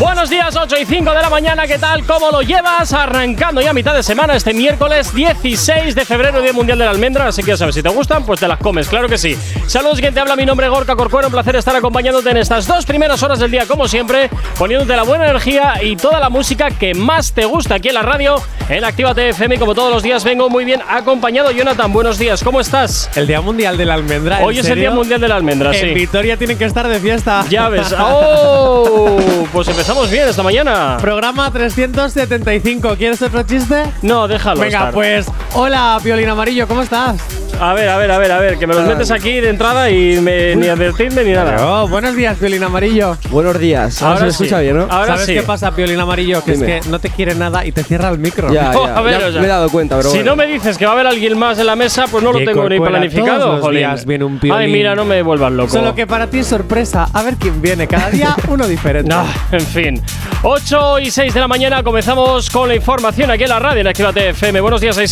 Buenos días, 8 y 5 de la mañana, ¿qué tal? ¿Cómo lo llevas? Arrancando ya mitad de semana este miércoles 16 de febrero, Día Mundial de la Almendra, así que ya sabes, si te gustan, pues te las comes, claro que sí. Saludos, quien te habla, mi nombre es Gorka Corcuero, un placer estar acompañándote en estas dos primeras horas del día, como siempre, poniéndote la buena energía y toda la música que más te gusta aquí en la radio, en Activa FM, como todos los días vengo muy bien acompañado. Jonathan, buenos días, ¿cómo estás? El Día Mundial de la Almendra. Hoy es el Día Mundial de la Almendra, sí. En Vitoria tienen que estar de fiesta. Ya ves. ¡Oh! Pues empezamos bien esta mañana. Programa 375. ¿Quieres otro chiste? No, déjalo. Venga, estar. pues. Hola, Violín Amarillo, ¿cómo estás? A ver, a ver, a ver, a ver, que me los metes aquí de entrada y me, ni advertirme ni nada. Oh, buenos días, Violín Amarillo. Buenos días. Ahora, se escucha bien, ¿no? Ahora ¿Sabes sí. qué pasa, Violín Amarillo? Que Dime. es que no te quiere nada y te cierra el micro. Ya, No, ya, a ver, ya o sea, me he dado cuenta, pero Si bueno. no me dices que va a haber alguien más en la mesa, pues no lo Que tengo ni planificado. todos los días viene un Ay, mira, no me vuelvas loco. Solo que para ti es sorpresa. A ver quién viene. Cada día uno diferente. No, en fin. 8 y 6 de la mañana comenzamos con la información aquí en la radio en Actívate FM. Buenos días, ahí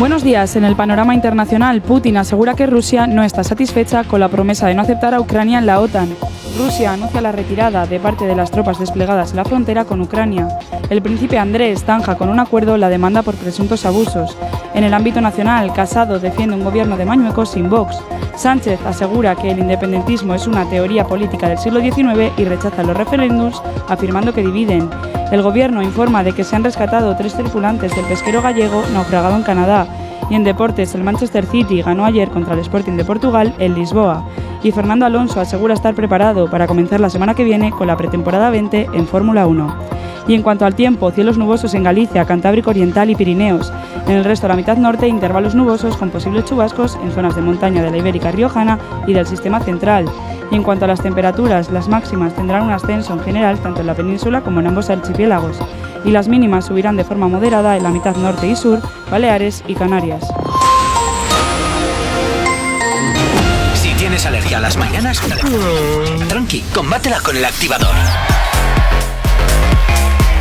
Buenos días. En el panorama internacional, Putin asegura que Rusia no está satisfecha con la promesa de no aceptar a Ucrania en la OTAN. Rusia anuncia la retirada de parte de las tropas desplegadas en la frontera con Ucrania. El príncipe Andrés tanja con un acuerdo la demanda por presuntos abusos. En el ámbito nacional, Casado defiende un gobierno de Mañueco sin Vox. Sánchez asegura que el independentismo es una teoría política del siglo XIX y rechaza los referéndums, afirmando que dividen. El gobierno informa de que se han rescatado tres tripulantes del pesquero gallego naufragado en Canadá. Y en deportes, el Manchester City ganó ayer contra el Sporting de Portugal en Lisboa. Y Fernando Alonso asegura estar preparado para comenzar la semana que viene con la pretemporada 20 en Fórmula 1. Y en cuanto al tiempo, cielos nubosos en Galicia, Cantábrico Oriental y Pirineos. En el resto, la mitad norte, intervalos nubosos con posibles chubascos en zonas de montaña de la Ibérica Riojana y del sistema central. Y en cuanto a las temperaturas, las máximas tendrán un ascenso en general tanto en la península como en ambos archipiélagos. Y las mínimas subirán de forma moderada en la mitad norte y sur, Baleares y Canarias. Si tienes alergia a las mañanas, tranqui, combátela con El Activador.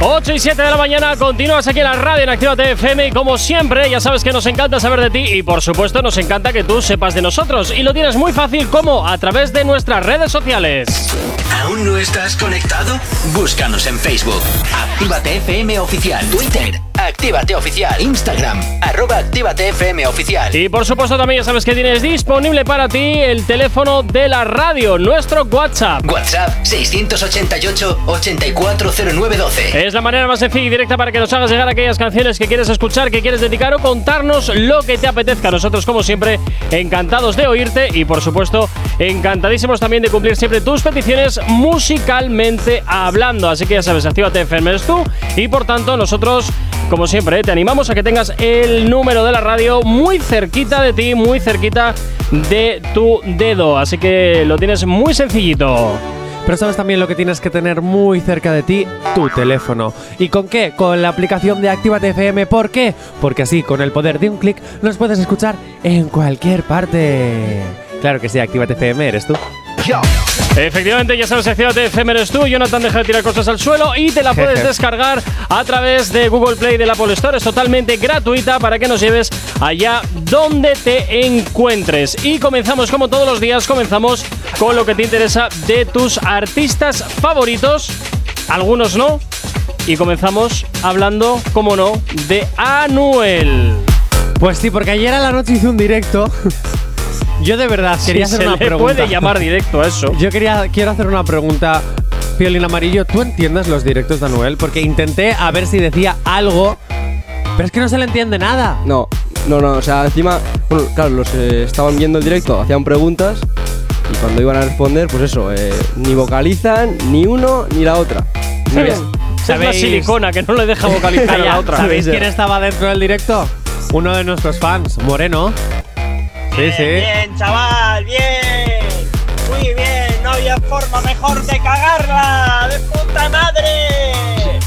8 y 7 de la mañana, continúas aquí en la radio en Actívate FM y como siempre, ya sabes que nos encanta saber de ti y por supuesto nos encanta que tú sepas de nosotros y lo tienes muy fácil como a través de nuestras redes sociales. ¿Aún no estás conectado? Búscanos en Facebook. Actívate FM Oficial. Twitter. Actívate Oficial. Instagram. Arroba Actívate FM Oficial. Y por supuesto también ya sabes que tienes disponible para ti el teléfono de la radio, nuestro WhatsApp. WhatsApp 688-840912. Es la manera más sencilla y directa para que nos hagas llegar aquellas canciones que quieres escuchar, que quieres dedicar o contarnos lo que te apetezca. Nosotros, como siempre, encantados de oírte y, por supuesto, encantadísimos también de cumplir siempre tus peticiones musicalmente hablando. Así que ya sabes, actívate FM eres tú y, por tanto, nosotros, como siempre, ¿eh? te animamos a que tengas el número de la radio muy cerquita de ti, muy cerquita de tu dedo. Así que lo tienes muy sencillito. Pero sabes también lo que tienes que tener muy cerca de ti, tu teléfono. ¿Y con qué? Con la aplicación de Actívate FM. ¿Por qué? Porque así, con el poder de un clic, nos puedes escuchar en cualquier parte. Claro que sí, Actívate FM eres tú. Efectivamente, ya sabes, Actívate FM eres tú. Jonathan deja de tirar cosas al suelo y te la puedes descargar a través de Google Play de la Apple Store. Es totalmente gratuita para que nos lleves allá donde te encuentres. Y comenzamos, como todos los días, comenzamos con lo que te interesa de tus artistas favoritos. Algunos no. Y comenzamos hablando, como no, de Anuel. Pues sí, porque ayer a la noche hice un directo. Yo de verdad quería Si hacer se una le pregunta. puede llamar directo a eso. Yo quería, quiero hacer una pregunta. Piolín Amarillo, ¿tú entiendes los directos de Anuel? Porque intenté a ver si decía algo, pero es que no se le entiende nada. No, no, no, o sea, encima, bueno, claro, los que estaban viendo el directo hacían preguntas y cuando iban a responder, pues eso, eh, ni vocalizan ni uno ni la otra. Ni Es bien. la ¿Sabéis? silicona que no le deja vocalizar a la otra. ¿Sabéis Sí, sí. quién estaba dentro del directo? Uno de nuestros fans, Moreno. Sí, sí. Bien, chaval, bien. Muy bien, no había forma mejor de cagarla. ¡De puta madre!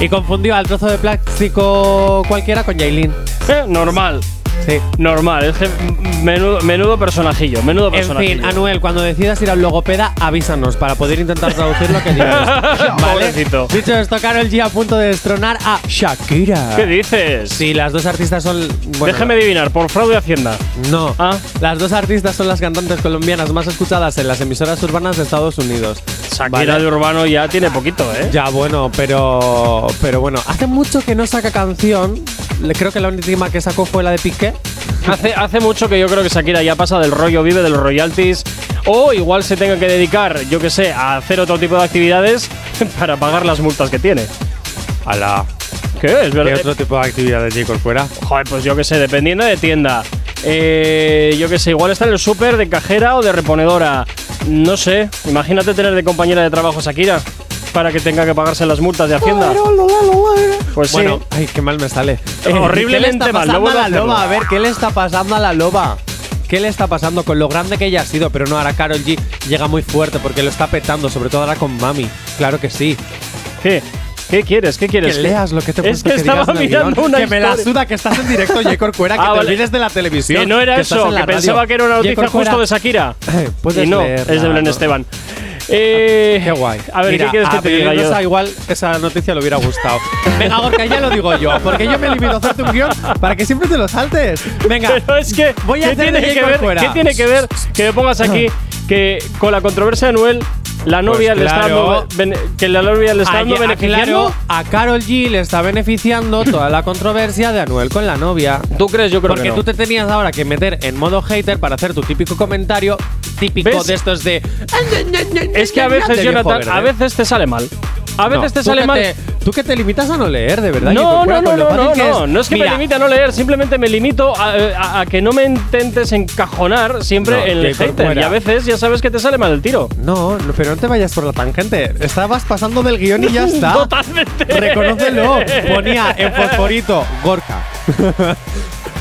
Y confundió al trozo de plástico cualquiera con Yailin. Eh, normal. Sí. Normal, es que menudo, menudo personajillo, menudo En personajillo. fin, Anuel, cuando decidas ir al logopeda, avísanos para poder intentar traducir lo que dices. ¿Vale? Dicho esto, Karol G a punto de destronar a Shakira. ¿Qué dices? Sí, las dos artistas son. bueno, Déjeme adivinar, por fraude de Hacienda. No. Ah. Las dos artistas son las cantantes colombianas más escuchadas en las emisoras urbanas de Estados Unidos. Shakira Vale. de Urbano ya tiene poquito, ¿eh? Ya, bueno, pero. Pero bueno, hace mucho que no saca canción. Creo que la última que sacó fue la de Piqué. Hace, hace mucho que yo creo que Shakira ya pasa del rollo, vive de los royalties. O igual se tenga que dedicar, yo que sé, a hacer otro tipo de actividades para pagar las multas que tiene. Ala. ¿Qué? Es ¿Qué verdad. otro tipo de actividades, J. fuera? Joder, pues yo que sé, dependiendo de tienda. Eh, yo que sé, igual está en el súper de cajera o de reponedora. No sé, imagínate tener de compañera de trabajo a Shakira para que tenga que pagarse las multas de Hacienda. Pues sí. Bueno, ay, qué mal me sale. Eh, horriblemente ¿qué le está mal, no a la hacerlo. loba? A ver, ¿qué le está pasando a la loba? ¿Qué le está pasando con lo grande que ella ha sido? Pero no, ahora Carol G llega muy fuerte porque lo está petando, sobre todo ahora con Mami. Claro que sí. ¿Qué? ¿Qué quieres? ¿qué quieres? Que leas lo que te he Es puesto que estaba digas en el mirando guion. una Que me la historia. suda que estás en directo, J. Corcuera, que Ah, te vale. olvides de la televisión. Que no era estás eso, en la que radio. pensaba que era una J. noticia Corcuera, justo de Shakira. Puedes y no, leerla, es de Belén no. Esteban. Eh, Qué guay. A ver, Mira, ¿qué quieres que te diga yo? Igual esa noticia le hubiera gustado. Venga, Gorka, ya lo digo yo, porque yo me limito a hacerte un guion para que siempre te lo saltes. Venga, Pero es que, voy a ¿qué, hacer tiene de que ver, Corcuera. ¿qué tiene que ver que me pongas aquí que con la controversia de Anuel, la novia le está Pues claro. dando bene- que la novia le está dando Ayer- beneficiando? a Carol G le está beneficiando toda la controversia de Anuel con la novia. ¿Tú crees? Yo creo Porque que no. tú te tenías ahora que meter en modo hater para hacer tu típico comentario típico ¿Ves? de estos de. Es que a veces, Jonathan, a veces te sale mal. A veces No, te sale mal. te- tú que te limitas a no leer, de verdad. No, no, no, no, no, no, no es que Mira, me limite a no leer, simplemente me limito a, a- a que no me intentes encajonar siempre No, en el hater. Y a veces ya sabes que te sale mal el tiro. No, no, pero no te vayas por la tangente. Estabas pasando del guion y ya está. Totalmente. Reconócelo. Ponía en fosforito Gorka.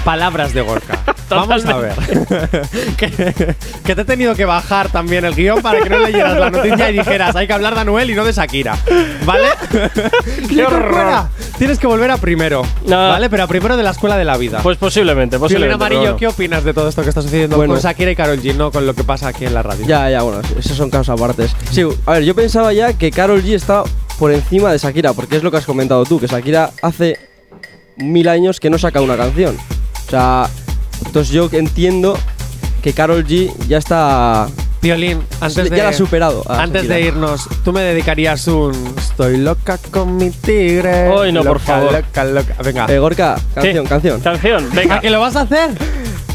Palabras de Gorka. Vamos a ver. que, que te he tenido que bajar también el guion para que no leyeras la noticia y dijeras, hay que hablar de Anuel y no de Shakira. ¿Vale? ¡Qué horror! Tienes que volver a primero. No. ¿Vale? Pero a primero de la escuela de la vida. Pues posiblemente, posiblemente. Amarillo, ¿qué opinas de todo esto que está sucediendo Bueno. con Shakira y Karol G, no con lo que pasa aquí en la radio? Ya, ya, bueno, esos son casos apartes. Sí, a ver, yo pensaba ya que Carol G está por encima de Shakira, porque es lo que has comentado tú, que Shakira hace mil años que no saca una canción. O sea, entonces yo entiendo que Carol G ya está. Violín, antes ya de, la ha superado. a Antes Shakira. de irnos, tú me dedicarías un Estoy loca con mi tigre. Ay, no, por Loca, favor. Loca, loca. Venga. Eh, Gorka, canción, Sí, canción. Canción, venga. ¿A que lo vas a hacer?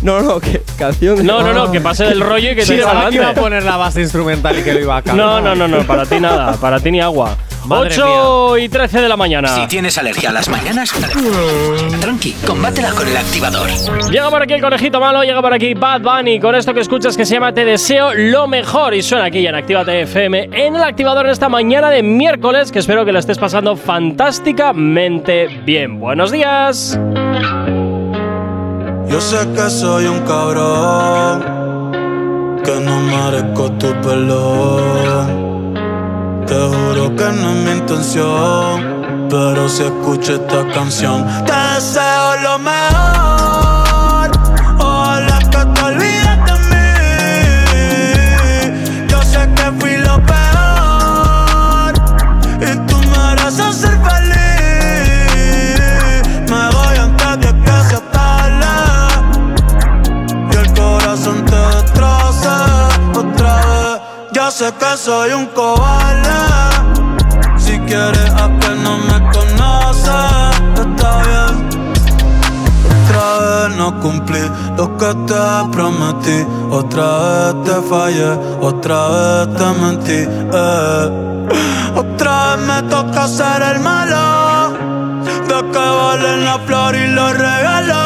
No, no, que canción. No, no, no, que pase del rollo y que Sí, que iba a poner la base instrumental y que lo iba a cantar. No, no, no, no, para ti nada, para ti ni agua. Madre 8 y 13 de la mañana. Si tienes alergia a las mañanas, tranqui, combátela con el activador. Llega por aquí el conejito malo, llega por aquí Bad Bunny con esto que escuchas que se llama Te deseo lo mejor y suena aquí en Actívate FM en el activador en esta mañana de miércoles que espero que la estés pasando fantásticamente bien. Buenos días. Yo sé que soy un cabrón, que no merezco tu perdón. Te juro que no es mi intención, pero si escucho esta canción, te deseo lo mejor. Ojalá que te olvides de mí. Yo sé que fui lo peor y tú mereces ser feliz. Me voy antes de que se tarde y el corazón te destroce otra vez. Yo sé que soy un cobarde. Quieres no me conoces, está bien. Otra vez no cumplí lo que te prometí. Otra vez te fallé, otra vez te mentí. eh. Otra vez me toca ser el malo. De que valen la flor y los regalos.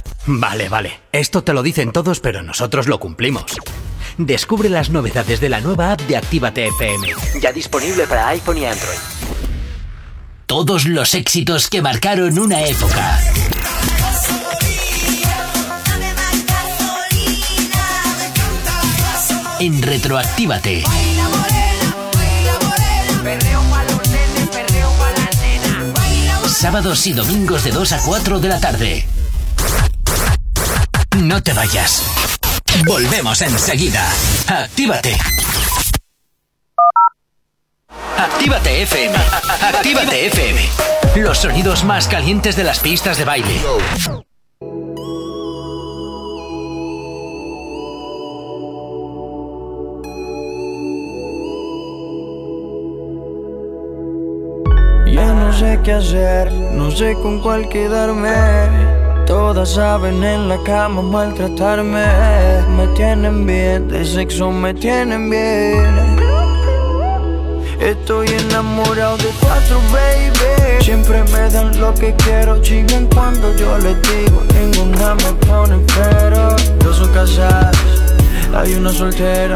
Vale, vale. Esto te lo dicen todos, pero nosotros lo cumplimos. Descubre las novedades de la nueva app de Actívate FM. Ya disponible para iPhone y Android. Todos los éxitos que marcaron una época. En Retroactívate. Sábados y domingos de 2 a 4 de la tarde. No te vayas. Volvemos enseguida. Actívate. Actívate FM. Actívate FM. Los sonidos más calientes de las pistas de baile. Ya no sé qué hacer, no sé con cuál quedarme. Todas saben en la cama maltratarme. Me tienen bien, de sexo me tienen bien. Estoy enamorado de cuatro, baby. Siempre me dan lo que quiero, chingan cuando yo les digo. Ninguna me pone pero. Dos son casadas, hay una soltera.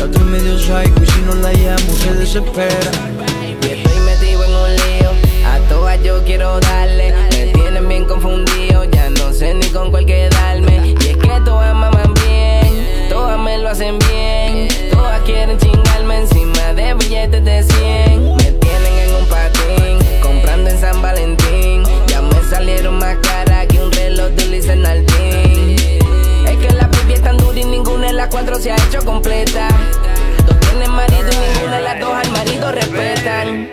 La otra medio psycho y si no la llamo se desespera. Y estoy metido en un lío, a todas yo quiero darle. Me tienen bien confundido, ya no sé ni con cuál quedarme. Y es que todas maman bien, todas me lo hacen bien. Todas quieren chingarme encima de billetes de 100. Cuatro se ha hecho completa. Dos tienen marido y ninguna de las dos al marido respetan.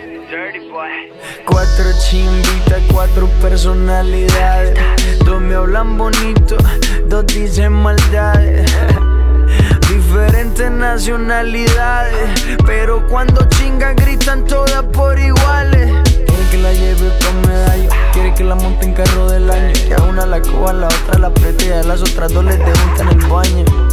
Cuatro chimbitas, cuatro personalidades. Dos me hablan bonito, dos dicen maldades. Diferentes nacionalidades, pero cuando chingan gritan todas por iguales. Quiere que la lleve con medallo, quiere que la monte en carro del año. Que a una la coja, a la otra la apriete a las otras dos les dejo en el baño.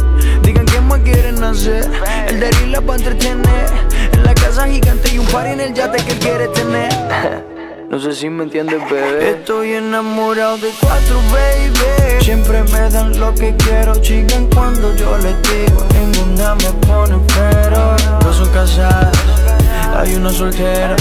Quieren hacer, el de la va a entretener. En la casa gigante y un par en el yate que él quiere tener. No sé si me entiendes, bebé. Estoy enamorado de cuatro, baby. Siempre me dan lo que quiero, chingan cuando yo les digo. Ninguna me pone pero. Dos son casadas, hay una soltera.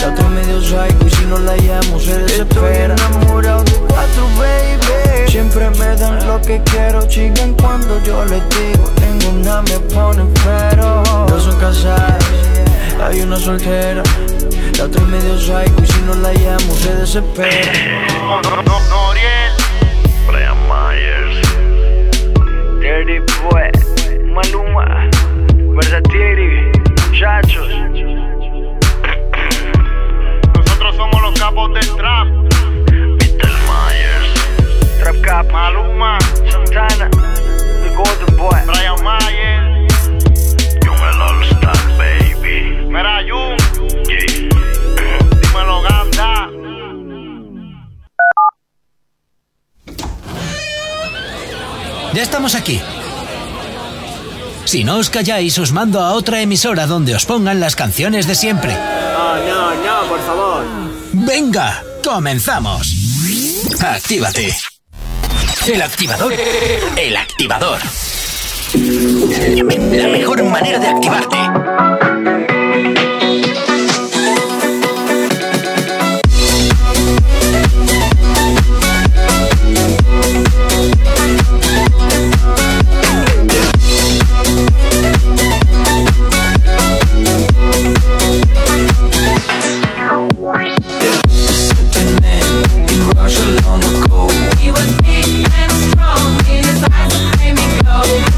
La otra medio psycho y si no la llamo se desespera. Estoy enamorado de cuatro, baby. Siempre me dan lo que quiero, chingan cuando yo les digo. Ninguna me pone pero. Dos son casadas, hay una soltera. La otra es medio psycho y si no la llamo se desespera. Brian Myers Dirty Boy, Maluma, Versatiri, muchachos. Nosotros somos los capos del trap. Cap, Maluma, Santana, The Golden Boy, Brian Mayer. Yo me lo star, baby. Mira, Jun. Yeah. Dímelo, Ganda. Ya estamos aquí. Si no os calláis, os mando a otra emisora donde os pongan las canciones de siempre. No, no, no, por favor. Venga, comenzamos. Actívate. El activador. El activador. La mejor manera de activarte. Let me go.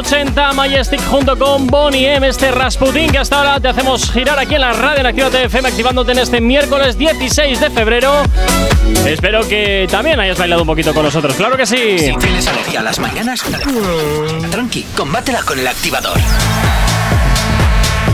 80, Majestic junto con Bonnie M, este Rasputin que hasta ahora te hacemos girar aquí en la radio en Actívate FM, activándote en este miércoles 16 de febrero. Espero que también hayas bailado un poquito con nosotros, claro que sí. Si tienes alergia a las mañanas, tranqui, combátela con el activador.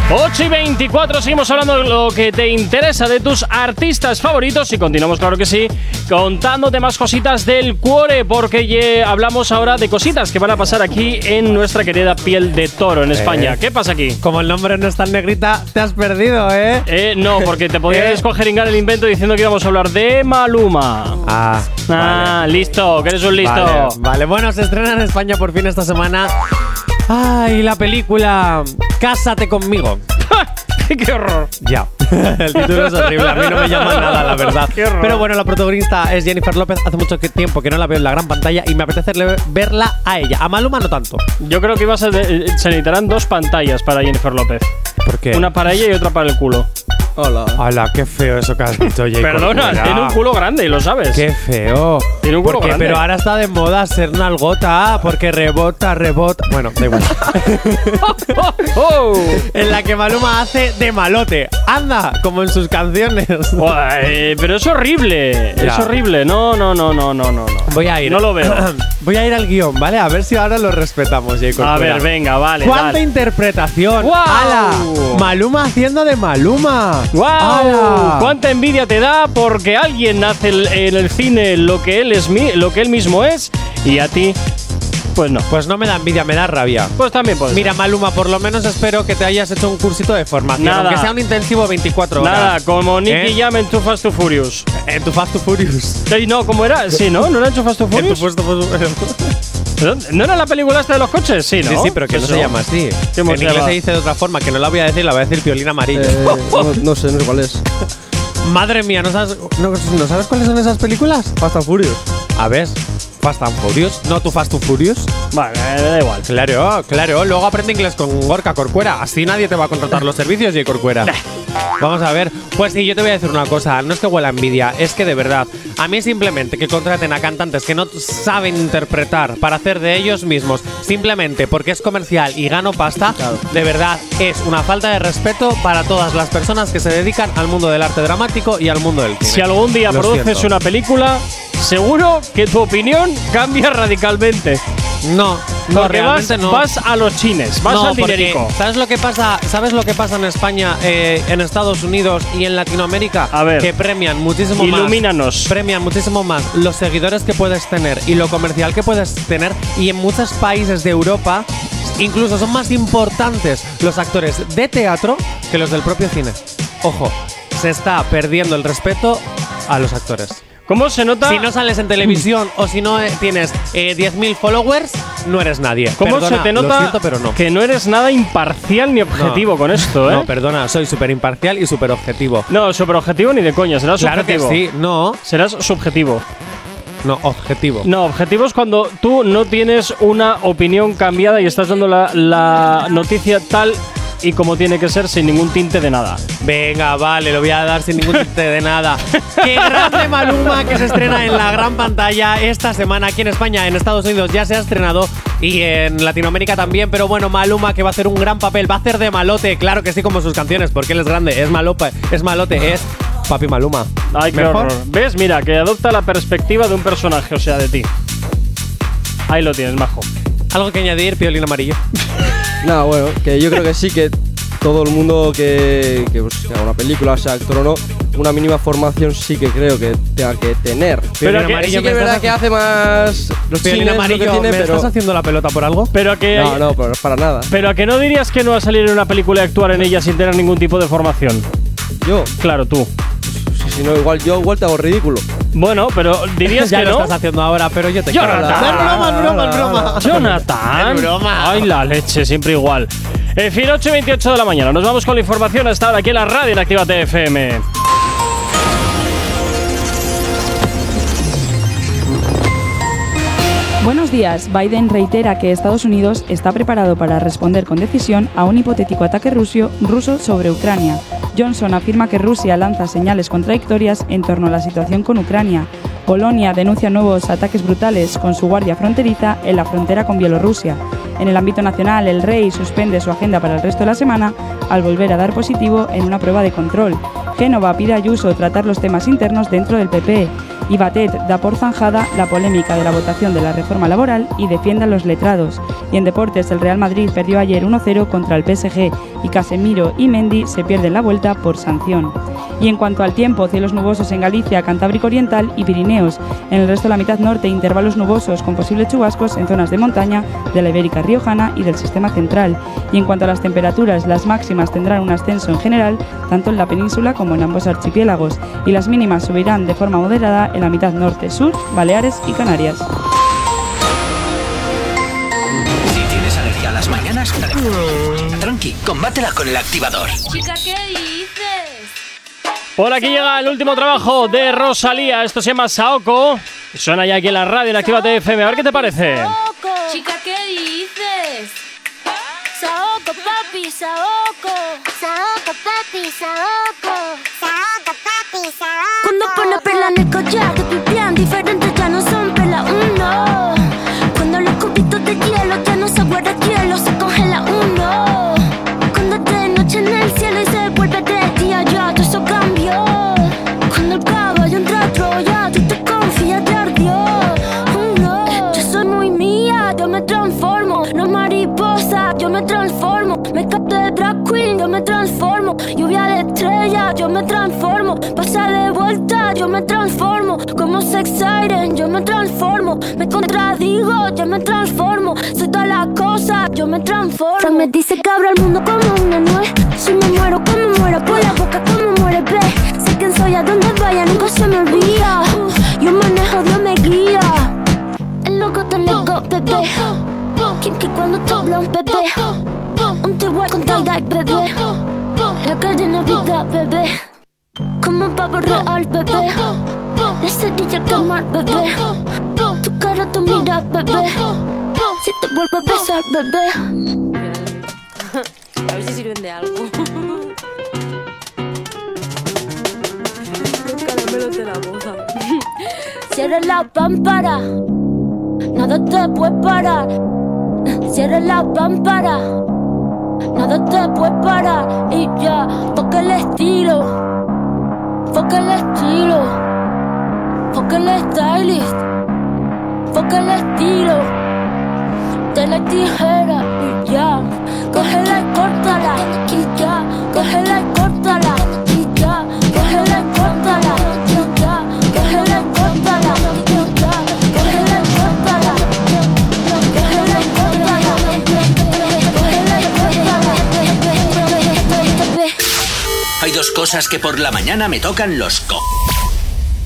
8 y 24, seguimos hablando de lo que te interesa de tus artistas favoritos y continuamos, claro que sí, contándote más cositas del cuore, porque hablamos ahora de cositas que van a pasar aquí en nuestra querida piel de toro en España. Eh. ¿Qué pasa aquí? Como el nombre no es tan negrita, te has perdido, ¿eh? Eh, no, porque te podías Eh. escogeringar el invento diciendo que íbamos a hablar de Maluma. Ah, Ah, listo, que eres un listo. Vale, vale. bueno, se estrena en España por fin esta semana. Ay, la película Cásate conmigo. ¡Qué horror! Ya. El título es horrible, a mí no me llama nada, la verdad. Qué horror. Pero bueno, la protagonista es Jennifer López. Hace mucho tiempo que no la veo en la gran pantalla y me apetece verla a ella. A Maluma no tanto. Yo creo que ibas a de- eh, se necesitarán dos pantallas para Jennifer López. ¿Por qué? Una para ella y otra para el culo. Hola. Qué feo eso que has dicho, Jay Perdona, tiene un culo grande y lo sabes. Qué feo. Tiene un culo Porque- grande. Pero ahora está de moda ser nalgota, porque rebota, rebota. Bueno, da igual. ¡Oh! en la que Maluma hace de malote. Anda, como en sus canciones. Pero es horrible. Es horrible. No, no, no, no, no, no. Voy a ir. No lo veo. Voy a ir al guion, ¿vale? A ver si ahora lo respetamos, Jay A ver, venga, vale. ¿Cuánta dale. interpretación? ¡Guau! ¡Hala! Maluma haciendo de Maluma. ¡Wow! ¡Cuánta envidia te da porque alguien hace en el cine lo que él es lo que él mismo es y a ti Pues no. Pues no me da envidia, me da rabia. Pues también puede Mira, Maluma, por lo menos espero que te hayas hecho un cursito de formación. Nada. Aunque sea un intensivo 24 horas. Nada, como Nicky ¿Eh? Jam en Too Fast to Furious. En tu Fast to Furious. Ey, no, ¿cómo era? Sí, ¿no? ¿No era en Too Fast to En Furious? Fast to. ¿No, ¿No era la película esta de los coches? Sí, ¿no? Sí, sí, pero que no se llama así. ¿Cómo En inglés se dice de otra forma, que no la voy a decir, la voy a decir piolín amarillo. Eh, no, no sé, no sé cuál es. Madre mía, ¿no sabes, no, ¿no sabes cuáles son esas películas? Fast and Furious. A ver, Fast and Furious, no tu Fast and Furious. Vale, da igual. Claro, claro. Luego aprende inglés con Gorka Corcuera. Así nadie te va a contratar los servicios y Corcuera. Vamos a ver. Pues sí, yo te voy a decir una cosa. No es que huela envidia, es que de verdad, a mí simplemente que contraten a cantantes que no saben interpretar para hacer de ellos mismos, simplemente porque es comercial y gano pasta, de verdad es una falta de respeto para todas las personas que se dedican al mundo del arte dramático y al mundo del cine. Si algún día Lo produces siento. una película, seguro que tu opinión cambia radicalmente. No, no, Porque vas, realmente no. vas a los chines, vas No, al dinerico. ¿Sabes lo que pasa? ¿Sabes lo que pasa en España, eh, en Estados Unidos y en Latinoamérica? A ver. que premian muchísimo Ilumínanos. más. Premian muchísimo más los seguidores que puedes tener y lo comercial que puedes tener y en muchos países de Europa incluso son más importantes los actores de teatro que los del propio cine. Ojo, se está perdiendo el respeto a los actores. ¿Cómo se nota? Si no sales en televisión o si no eh, tienes eh, 10.000 followers, no eres nadie. ¿Cómo Perdona, se te nota siento, pero no. que no eres nada imparcial ni objetivo con esto, eh? No, perdona, soy súper imparcial y súper objetivo. No, super objetivo ni de coña, serás Claro que sí, no, Serás subjetivo. no, objetivo. No, objetivo es cuando tú no tienes una opinión cambiada y estás dando la, la noticia tal y como tiene que ser sin ningún tinte de nada. Venga, vale, lo voy a dar sin ningún tinte de nada. ¡Qué grande Maluma que se estrena en la gran pantalla esta semana aquí en España! En Estados Unidos ya se ha estrenado y en Latinoamérica también, pero bueno, Maluma que va a hacer un gran papel, va a hacer de malote, claro que sí, como sus canciones, porque él es grande, es es malote, es Papi Maluma. Ay, qué ¿Mejor? horror. ¿Ves? Mira, que adopta la perspectiva de un personaje, o sea, de ti. Ahí lo tienes, majo. ¿Algo que añadir, Piolín Amarillo? Nada, bueno, que yo creo que sí que todo el mundo que, que, pues, que haga una película, sea actor o no, una mínima formación sí que creo que tenga que tener. Pero Piolín que- Amarillo, sí que es verdad que hace más los Piolín Amarillo, tiene, ¿me pero estás haciendo la pelota por algo? Pero que. no, no, pero para nada. Pero a que no dirías que no va a salir en una película y actuar en ella sin tener ningún tipo de formación. Yo, Claro, tú. Si, si no igual yo igual te hago ridículo. Bueno, pero dirías ya que lo no. estás haciendo ahora, pero yo te Jonathan. quiero. Es broma, es broma, es broma. Jonathan. Es broma. Ay, la leche, siempre igual. En fin, 8 y 28 de la mañana. Nos vamos con la información hasta ahora aquí en la radio en Activa TFM. Buenos días. Biden reitera que Estados Unidos está preparado para responder con decisión a un hipotético ataque ruso, ruso sobre Ucrania. Johnson afirma que Rusia lanza señales contradictorias en torno a la situación con Ucrania. Polonia denuncia nuevos ataques brutales con su guardia fronteriza en la frontera con Bielorrusia. En el ámbito nacional, el rey suspende su agenda para el resto de la semana al volver a dar positivo en una prueba de control. Génova pide a Ayuso tratar los temas internos dentro del PP. Y Batet da por zanjada la polémica de la votación de la reforma laboral y defiende a los letrados. Y en deportes, el Real Madrid perdió ayer 1-0 contra el PSG y Casemiro y Mendy se pierden la vuelta por sanción. Y en cuanto al tiempo, cielos nubosos en Galicia, Cantábrico Oriental y Pirineos. En el resto de la mitad norte, intervalos nubosos con posibles chubascos en zonas de montaña de la Ibérica Riojana y del sistema central. Y en cuanto a las temperaturas, las máximas tendrán un ascenso en general, tanto en la península como en ambos archipiélagos, y las mínimas subirán de forma moderada en la mitad norte, sur, Baleares y Canarias. Si tienes alergia a las mañanas, tranqui, combátela con el activador. Chica, ¿qué dices? Por aquí llega el último trabajo de Rosalía. Esto se llama Saoko. Suena ya aquí en la radio en Activa TFM. A ver qué te parece. Chica, ¿qué dices? Saoko, papi, Saoko. Saoko, papi, Saoko. Saoko, papi, Saoko. Cuando pone perla en el collar, que pipián diferentes ya no yo me transformo. Me capto de drag queen, yo me transformo. Lluvia de estrella, yo me transformo. Pasa de vuelta, yo me transformo. Como sex siren, yo me transformo. Me contradigo, yo me transformo. Soy todas las cosas, yo me transformo. Me dice que abro el mundo como una nuez. Si me muero, como muero, por la boca, como muere, ve. Sé quién soy, a donde vaya, nunca se me olvida. Yo manejo, Dios me guía. El loco te loco, bebé. Cuando te hablo, bebé. Un t con tie bebé. La cadena vida, bebé. Como un pavo real, bebé. La cerilla quemar, bebé. Tu cara, tu mira, bebé. Si te vuelvo a besar, bebé. A ver si sirven de algo. De la boca. Cierra la pámpara. Nada te puede parar. Cierra la pámpara. Nada te puede parar. Y ya, porque el estilo. Porque el estilo. Porque el stylist. Porque el estilo. De la tijera. Y ya, cógela y córtala. Y ya, cógela y dos cosas que por la mañana me tocan los co.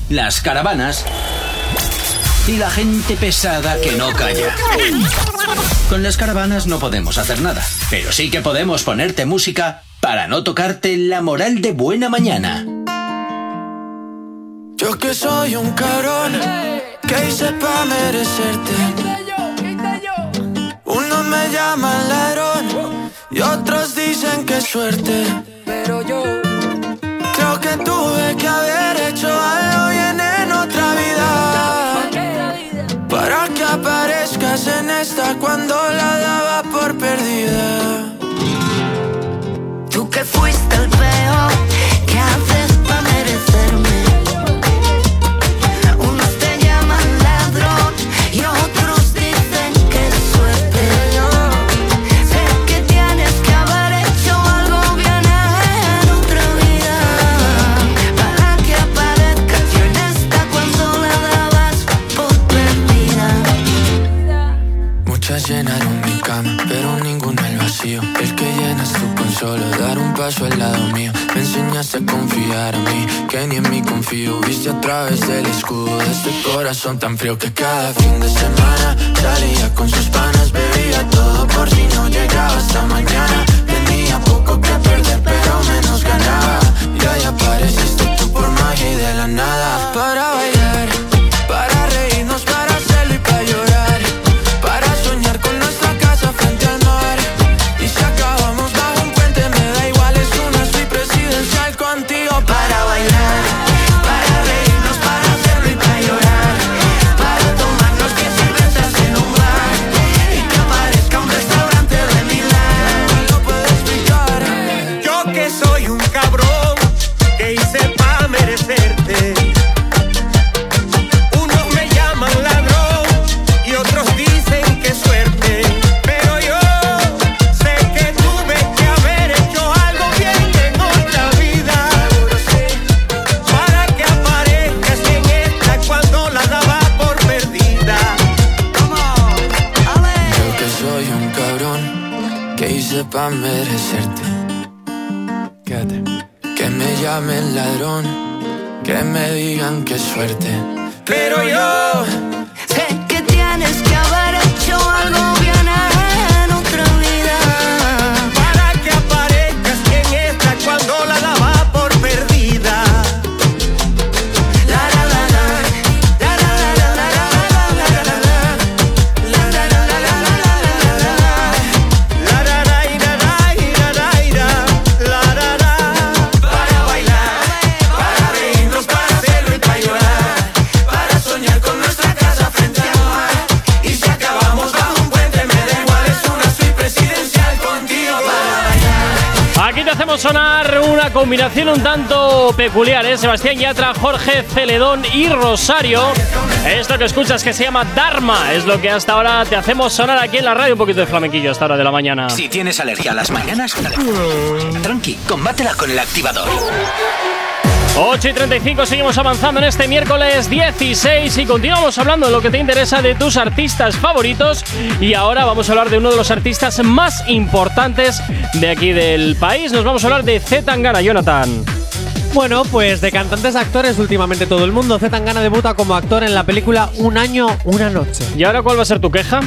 Las caravanas y la gente pesada que no calla. Con las caravanas no podemos hacer nada, pero sí que podemos ponerte música para no tocarte la moral de buena mañana. Yo que soy un cabrón que hice pa' merecerte. Unos me llaman ladrón y otros dicen que suerte. Pero yo que tuve que haber hecho algo bien en otra vida. Para que aparezcas en esta cuando la daba por perdida. Tú que fuiste el peor, solo dar un paso al lado mío. Me enseñaste a confiar en mí, que ni en mí confío. Viste a través del escudo de este corazón tan frío que cada fin de semana salía con sus panas. Bebía todo por si no llegaba hasta mañana. Tenía poco que perder, pero menos ganaba. Y ahí apareciste tú por magia y de la nada. Que suerte. Pero yo una combinación un tanto peculiar, ¿eh? Sebastián Yatra, Jorge Celedón y Rosario. Esto que escuchas que se llama Dharma es lo que hasta ahora te hacemos sonar aquí en la radio. Un poquito de flamenquillo hasta hora de la mañana. Si tienes alergia a las mañanas, tranqui, combátela con el activador. 8 y 35 seguimos avanzando en este miércoles 16 y continuamos hablando de lo que te interesa de tus artistas favoritos y ahora vamos a hablar de uno de los artistas más importantes de aquí del país. Nos vamos a hablar de Z Tangana, Jonathan. Bueno, pues de cantantes actores, últimamente todo el mundo. Z Tangana debuta como actor en la película Un año, una noche. ¿Y ahora cuál va a ser tu queja?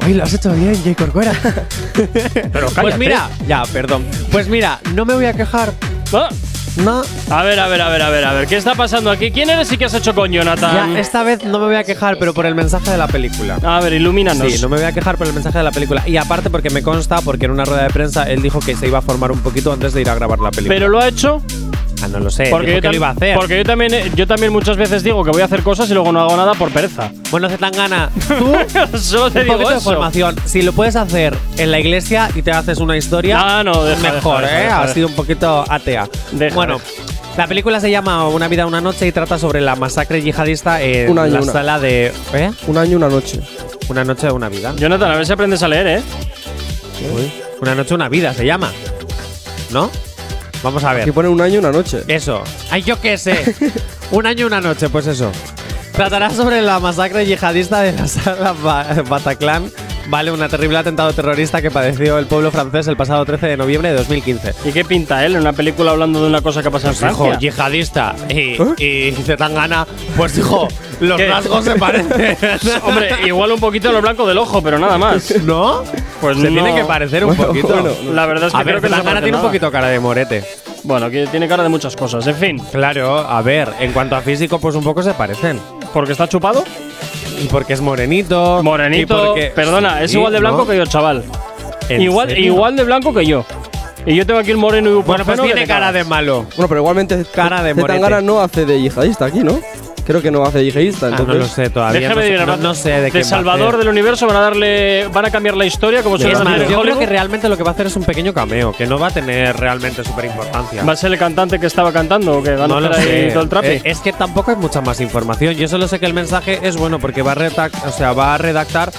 Ay, lo has hecho bien, J. Corcuera. Pero pues cállate. mira, ya, perdón. Pues mira, no me voy a quejar. Ah, No, A ver, a ver, a ver, a ver, a ver, ¿qué está pasando aquí? ¿Quién eres y qué has hecho con Jonathan? ya, esta vez no me voy a quejar, pero por el mensaje de la película. A ver, ilumínanos. Sí, no me voy a quejar por el mensaje de la película. Y aparte porque me consta, porque en una rueda de prensa él dijo que se iba a formar un poquito antes de ir a grabar la película. Pero lo ha hecho Ah, no lo sé, porque, yo, que lo tam- iba a hacer. porque yo también yo también muchas veces digo que voy a hacer cosas y luego no hago nada por pereza. Bueno, Zetangana, tú Solo te un digo poquito de formación. Si lo puedes hacer en la iglesia y te haces una historia, Ah, no, deja, mejor, deja, deja, ¿eh? deja, ha sido un poquito atea. Deja, bueno, deja. la película se llama Una vida, una noche y trata sobre la masacre yihadista en Un año, la una. sala de. ¿Eh? Un año, una noche. Una noche, una vida. Jonathan, a ver si aprendes a leer, ¿eh? Una noche, una vida se llama. ¿No? Vamos a ver. Aquí pone un año, una noche. Eso. Ay, yo qué sé. un año, una noche, pues eso. Tratará sobre la masacre yihadista de la sala Ba- Bataclan. Vale, un terrible atentado terrorista que padeció el pueblo francés el pasado 13 de noviembre de 2015. ¿Y qué pinta él en una película hablando de una cosa que pasa en Pues hijo, Francia? yihadista y, y Zetangana, pues hijo, los ¿Qué? rasgos se parecen. Hombre, igual un poquito lo blanco del ojo, pero nada más. ¿No? Pues se no. tiene que parecer un Bueno, poquito. bueno. La verdad es que a creo ver, que no se Zetangana parece tiene un poquito cara de morete. Bueno, que tiene cara de muchas cosas. En fin, Claro, a ver, en cuanto a físico, pues un poco se parecen. porque está chupado. Y porque es morenito. y Morenito. porque- Perdona, es igual de blanco ¿no? que yo, chaval. ¿En Igual, serio? igual de blanco que yo. Y yo tengo aquí el moreno y Bueno, pues tiene cara de malo. Bueno, pero igualmente Cara de morete. no hace de yihadista aquí, ¿no? Creo que no hace de yihadista, Ah, entonces. no lo sé todavía. Déjame no, sé, no- no sé de de quién va a Salvador hacer. del universo van a darle. van a cambiar la historia como se más, en yo creo que realmente lo que va a hacer es un pequeño cameo, que no va a tener realmente súper importancia. ¿Va a ser el cantante que estaba cantando o que van no lo sé. todo el trapi? Eh, es que tampoco hay mucha más información. Yo solo sé que el mensaje es bueno porque va a redactar, o sea, va a redactar,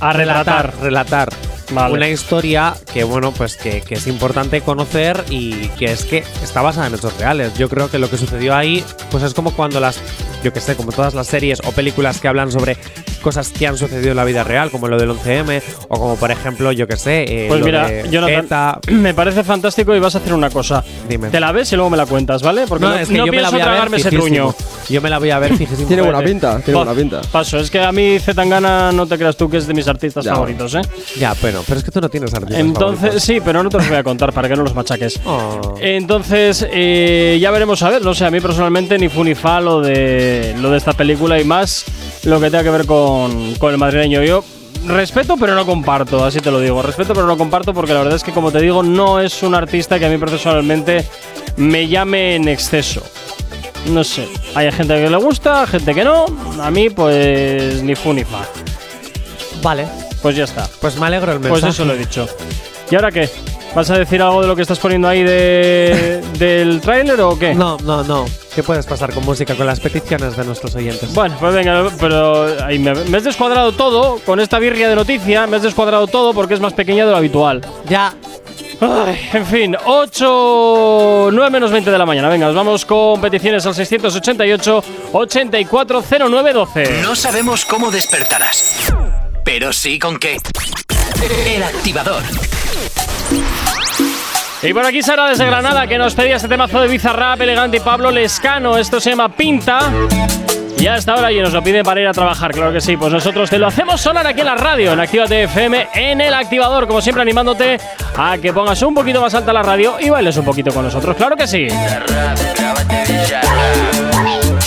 A relatar. relatar Una historia que bueno, pues que, que es importante conocer y que es que está basada en hechos reales. Yo creo que lo que sucedió ahí, pues es como cuando las, yo que sé, como todas las series o películas que hablan sobre cosas que han sucedido en la vida real, como lo del 11M o como por ejemplo, yo que sé, eh, Pues lo mira, de Jonathan, ETA. me parece fantástico y vas a hacer una cosa. Dime. Te la ves y luego me la cuentas, ¿vale? Porque no, No, es que no yo me la pienso voy a ver tragarme ese truño. Yo me la voy a ver fijísimo. Tiene buena pinta, tiene Pa- buena pinta. Paso, es que a mí Zetangana no te creas tú que es de mis artistas Ya. favoritos, ¿eh? Ya, bueno, pero es que tú no tienes artistas Entonces, favoritos. sí, pero no te los voy a contar para que no los machaques. Oh. Entonces, eh, ya veremos a ver. No sé, a mí personalmente ni fu ni fa lo de, lo de esta película y más lo que tenga que ver con, con el madrileño. Yo respeto, pero no comparto, así te lo digo. Respeto, pero no comparto porque la verdad es que, como te digo, no es un artista que a mí personalmente me llame en exceso. No sé, hay gente que le gusta, gente que no. A mí, pues, ni fu ni fa. Vale, Pues ya está. pues me alegro el Pues mensaje. eso lo he dicho. ¿Y ahora qué? ¿Vas a decir algo de lo que estás poniendo ahí de, del tráiler o qué? No, no, no. ¿Qué puedes pasar con música, con las peticiones de nuestros oyentes? Bueno, pues venga, pero ahí me, me has descuadrado todo con esta birria de noticia, me has descuadrado todo porque es más pequeña de lo habitual. ya. Ay, en fin, 8, 9 menos 20 de la mañana. Venga, nos vamos con peticiones al 688 840912. No sabemos cómo despertarás, pero sí con qué. El activador. Y por aquí Sara desde Granada que nos pedía este temazo de Bizarrap, Elegante y Pablo Lescano. Esto se llama Pinta. Y hasta ahora y nos lo piden para ir a trabajar, claro que sí. Pues nosotros te lo hacemos sonar aquí en la radio, en Actívate FM, en el activador, como siempre animándote a que pongas un poquito más alta la radio y bailes un poquito con nosotros, claro que sí.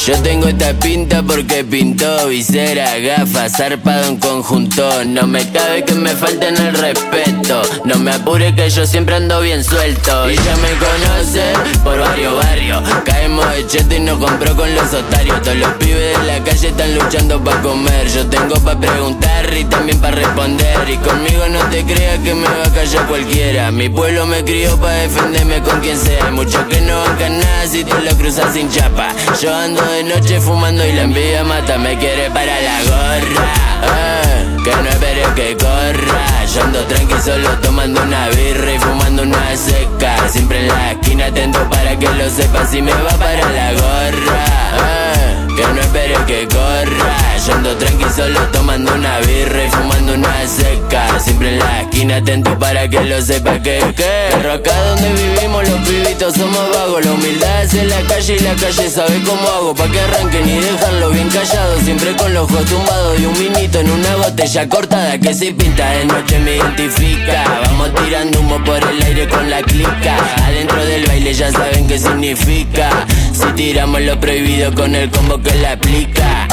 Yo tengo esta pinta porque pintó visera, gafas, zarpado en conjunto. No me cabe que me falten el respeto. No me apure que yo siempre ando bien suelto. Y ya me conoce por varios barrios. Caemos de cheto y nos compró con los otarios. Todos los pibes de la calle están luchando para comer. Yo tengo para preguntar y también para responder. Y conmigo no te creas que me va a callar cualquiera. Mi pueblo me crió para defenderme con quien sea. Hay muchos que no bancan nada si todito lo cruza sin chapa. Yo ando de noche fumando y la envidia mata, me quiere para la gorra. eh, que no espere que corra. Yo ando tranqui solo tomando una birra y fumando una seca. Siempre en la esquina atento para que lo sepa si me va para la gorra. eh, que no espere que corra. Yo ando tranqui solo tomando una birra y fumando una seca. Siempre en la esquina atento para que lo sepa que que. Pero acá donde vivimos los pibitos somos vagos. La humildad es en la calle y la calle sabe cómo hago. Pa' que arranquen y dejarlo bien callado. Siempre con los ojos tumbados y un vinito en una botella cortada que si pinta de noche me identifica. Vamos tirando humo por el aire con la clica. Adentro del baile ya saben qué significa. Si tiramos lo prohibido con el combo que la aplica.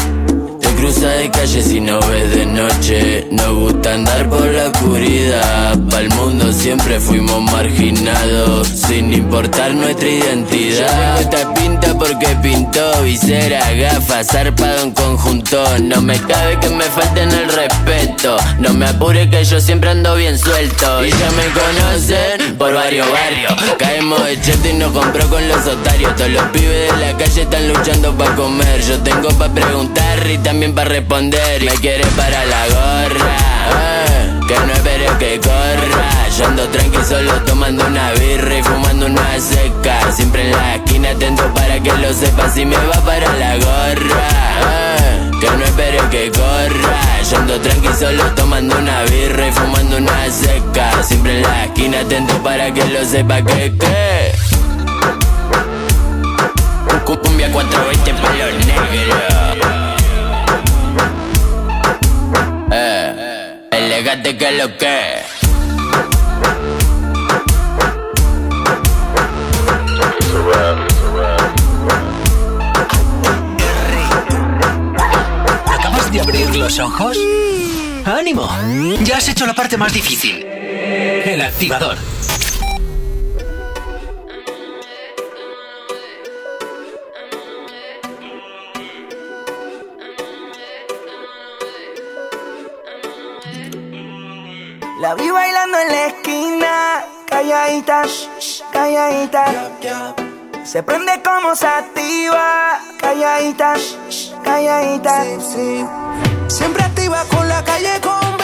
Cruza de calle si no ves de noche. Nos gusta andar por la oscuridad. Pa'l mundo siempre fuimos marginados. Sin importar nuestra identidad. Yo esta pinta porque pintó visera, gafas, zarpado en conjunto. No me cabe que me falten el respeto. No me apure que yo siempre ando bien suelto. Y ya me conocen por varios barrios. Caemos de cheto y nos compró con los otarios. Todos los pibes de la calle están luchando pa' comer. Yo tengo pa' preguntar y también pa' responder. Me quiere para la gorra. eh, que no espere que corra. Yo ando tranqui solo tomando una birra y fumando una seca. Siempre en la esquina atento para que lo sepa si me va para la gorra. eh, que no espere que corra. Yo ando tranqui solo tomando una birra y fumando una seca. Siempre en la esquina atento para que lo sepa que que. Cumbia 420 pa' los negros. Elegante que lo que. ¿Acabas de abrir los ojos? ¡Ánimo! Ya has hecho la parte más difícil. El activador. La vi bailando en la esquina, calladita, calladita. Se prende como sativa, calladita, calladita. Siempre activa con la calle convive.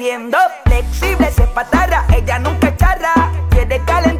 Tejiendo. Flexible, se patarra, ella nunca charra. Quiere calentura,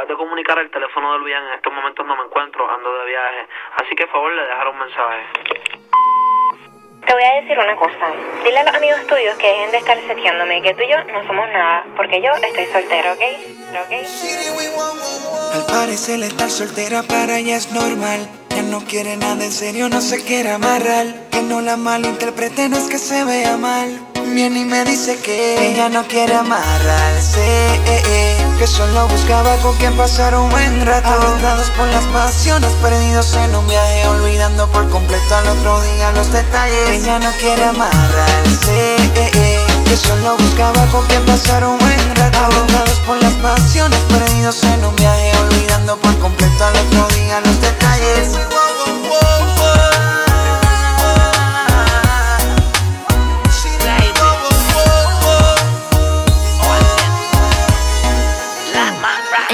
Te acabas de comunicar el teléfono de Luis en estos momentos no me encuentro, ando de viaje, así que por favor le dejaré un mensaje. Te voy a decir una cosa. Dile a los amigos tuyos que dejen de estar seteándome, que tú y yo no somos nada, porque yo estoy soltero, ¿ok? ¿Ok? Al parecer estar soltera para ella es normal. Ya no quiere nada en serio, no se quiere amarrar. Que no la malinterprete, no es que se vea mal. Viene y me dice que ella no quiere amarrarse. Que solo buscaba con quien pasar un buen rato. Aventados por las pasiones, perdidos en un viaje, olvidando por completo al otro día los detalles. Ella no quiere amarrarse. Que solo buscaba con quien pasar un buen rato. Aventados por las pasiones, perdidos en un viaje, olvidando por completo al otro día los detalles.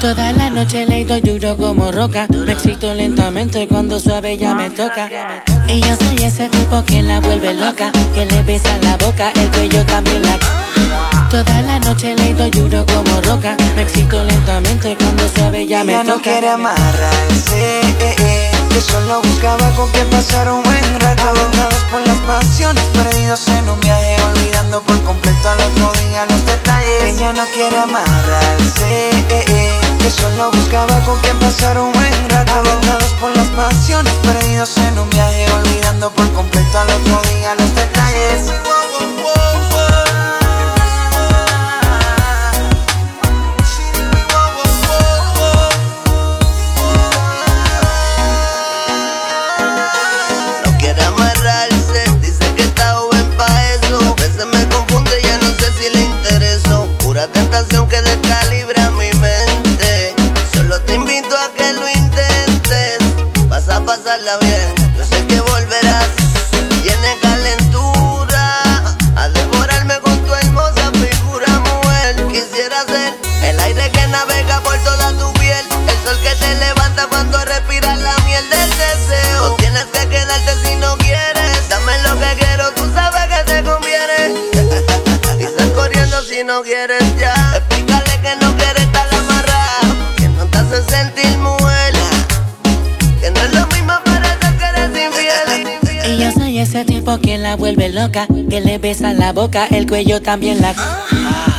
Toda la noche le doy duro como roca, me excito lentamente cuando suave ya me toca. Y yo soy ese tipo que la vuelve loca, que le besa la boca, el cuello también la... Toda la noche le doy duro como roca, me excito lentamente cuando suave ya me Ella toca. no quiere amarrarse, eh, eh, que solo buscaba con quien pasar un buen rato. Aventados por las pasiones, perdidos en un viaje, olvidando por completo al otro día los detalles. Ella no quiere amarrarse, eh, eh, que solo buscaba con quien pasar un buen rato. Aventados por las pasiones, perdidos en un viaje, olvidando por completo al otro día los detalles. No quieres ya. Explícale que no quieres estar amarrado, que no te hace sentir mujer. Que no es lo mismo parece que eres infiel. Y yo soy ese tipo que la vuelve loca, que le besa la boca, el cuello también la...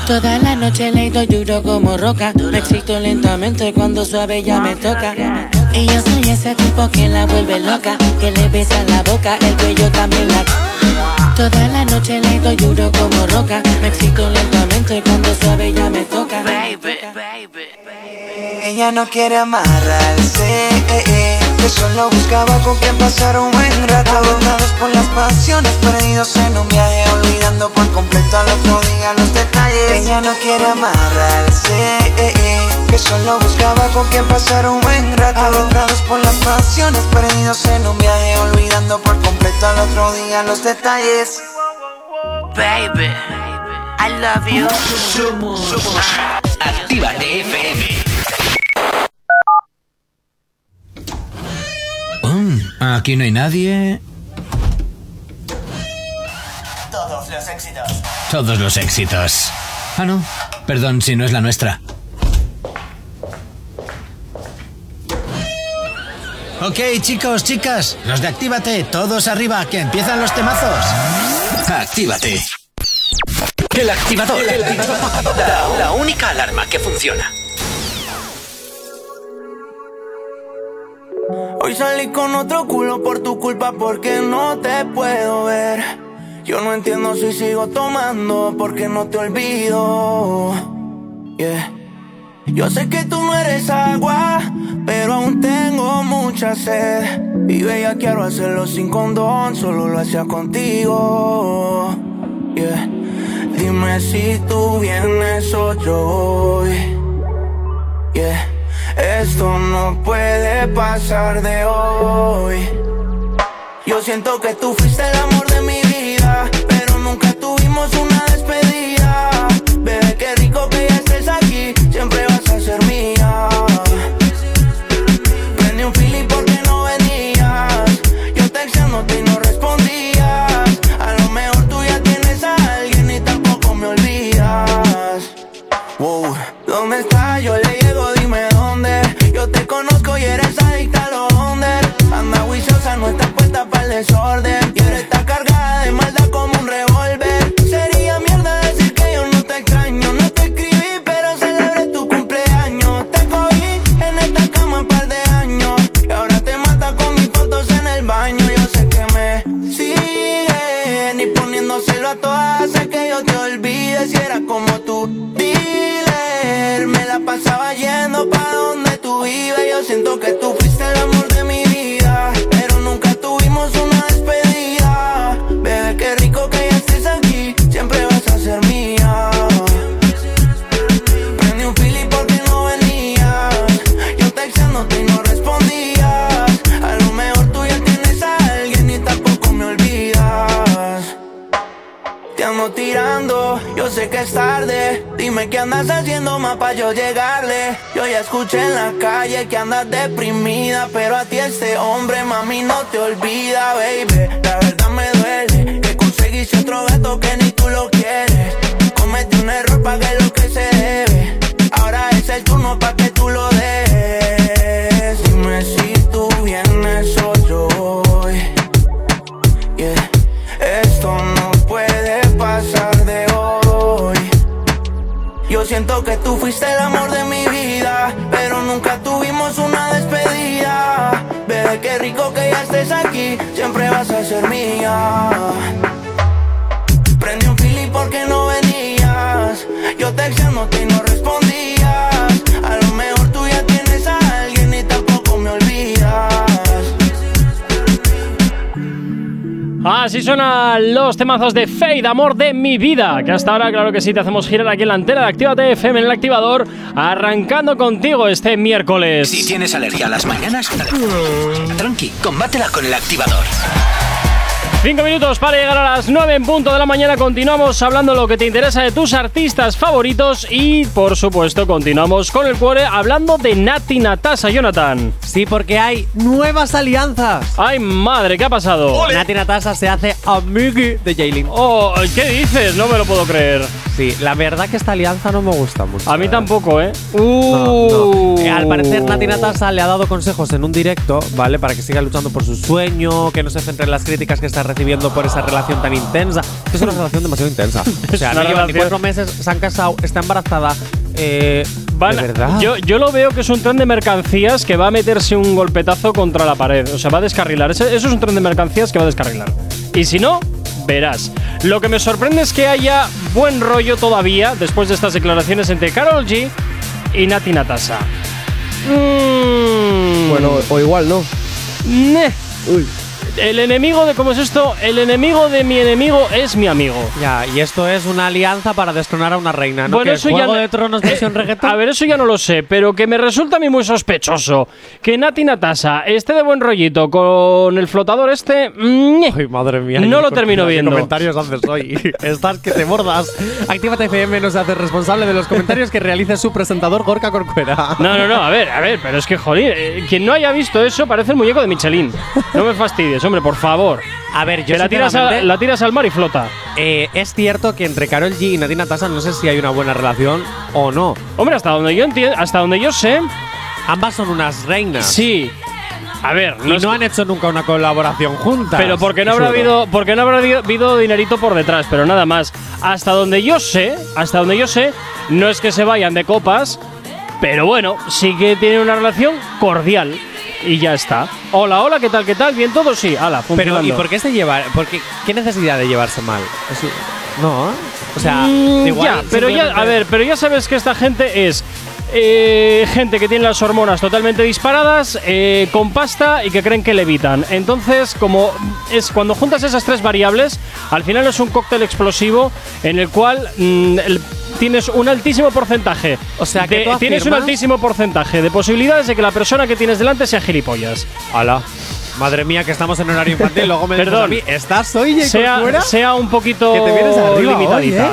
Toda la noche le doy duro como roca, me excito lentamente cuando suave ya me toca. Y yo soy ese tipo que la vuelve loca, que le besa la boca, el cuello también la... Toda la noche le doy duro como roca, me excito lentamente cuando suave ya me toca. Ella no quiere amarrarse, eh, eh, que solo buscaba con quien pasar un buen rato. Aventados por las pasiones, perdidos en un viaje, olvidando por completo al otro día los detalles. Ella no quiere amarrarse, eh, eh, que solo buscaba con quien pasar un buen rato. Aventados por las pasiones, perdidos en un viaje, olvidando por completo al otro día los detalles. Baby, I love you. Somos Actívate FM. Mm, aquí no hay nadie. los éxitos. Todos los éxitos. Ah, no. Perdón si no es la nuestra. Ok, chicos, chicas, los de Actívate, todos arriba, que empiezan los temazos. Actívate. El activador. La, la única alarma que funciona. Hoy salí con otro culo por tu culpa porque no te puedo ver. Yo no entiendo si sigo tomando porque no te olvido. Yeah. Yo sé que tú no eres agua, pero aún tengo mucha sed. Y veía quiero hacerlo sin condón, solo lo hacía contigo. Yeah. Dime si tú vienes o yo. Yeah. Esto no puede pasar de hoy. Yo siento que tú fuiste el amor de mi vida, pero nunca tuvimos una despedida. Bebé, qué rico que ya estés aquí, siempre temazos de Fade, amor de mi vida. Que hasta ahora, claro que sí, te hacemos girar aquí en la antena de Actívate FM en el activador, arrancando contigo este miércoles. Si tienes alergia a las mañanas, tranqui, combátela con el activador. Cinco minutos para llegar a las 9 en punto de la mañana. Continuamos hablando lo que te interesa de tus artistas favoritos y, por supuesto, continuamos con el cuore hablando de Nati Natasha, Jonathan. Sí, porque hay nuevas alianzas. ¡Ay, madre! ¿Qué ha pasado? Nati Natasha se hace amigui de Jaylin. Oh, ¿qué dices? No me lo puedo creer. Sí, la verdad que esta alianza no me gusta mucho. A mí eh. tampoco, ¿eh? Uh. no. Eh, Al parecer, Nati Natasha le ha dado consejos en un directo, ¿vale? Para que siga luchando por su sueño, que no se centre en las críticas que está recibiendo por esa relación tan intensa. Es una relación demasiado intensa. O sea, no llevan ni cuatro meses, se han casado, está embarazada. Eh, Van- de verdad. Yo, yo lo veo que es un tren de mercancías que va a meterse un golpetazo contra la pared. O sea, va a descarrilar. Ese- eso es un tren de mercancías que va a descarrilar. Y si no, verás. Lo que me sorprende es que haya buen rollo todavía después de estas declaraciones entre Carol G y Nati Natasha. Mm. Bueno, o igual no. Neh. El enemigo de. ¿Cómo es esto? El enemigo de mi enemigo es mi amigo. Ya, y esto es una alianza para destronar a una reina, ¿no? Bueno, ¿Que eso Juego ya. de Tronos versión reggaetón? A ver, eso ya no lo sé, pero que me resulta a mí muy sospechoso que Nati Natasa esté de buen rollito con el flotador este. Ay, madre mía. No lo termino ¿qué viendo. comentarios haces hoy? Estás que te mordas. Actívate FM no se hace responsable de los comentarios que realice su presentador Gorka Corcuera. No, no, no, a ver, a ver, pero es que, joder, eh, quien no haya visto eso parece el muñeco de Michelin. No me fastidies, hombre, por favor. A ver, yo Que la tiras, a- la tiras al mar y flota. eh, es cierto que entre Carol G y Natina Tasa no sé si hay una buena relación o no. Hombre, hasta donde yo entiendo, hasta donde yo sé, Ambas son unas reinas. sí. A ver, Y no, han hecho nunca una colaboración juntas. pero porque no habrá habido, porque no habrá habido dinerito por detrás, pero nada más. Hasta donde yo sé, hasta donde yo sé, no es que se vayan de copas, pero bueno, sí que tienen una relación cordial y ya está. Hola, hola, ¿qué tal, qué tal? Bien todo, sí. Ala, Pero, funcionando. ¿y por qué se lleva? Porque, ¿Qué necesidad de llevarse mal? No, o sea, Mm, igual ya, pero ya, a ver, pero ya sabes que esta gente es eh, gente que tiene las hormonas totalmente disparadas, eh, con pasta y que creen que levitan. Entonces, como es cuando juntas esas tres variables, al final es un cóctel explosivo en el cual mm, el- tienes un altísimo porcentaje. O sea, que de- tú tienes un altísimo porcentaje de posibilidades de que la persona que tienes delante sea gilipollas. Ala. Madre mía, que estamos en horario infantil. Luego me Perdón. a mí, ¿estás hoy, Sea, Fuera? sea un poquito Que te vienes arriba hoy, limitadita. ¿eh?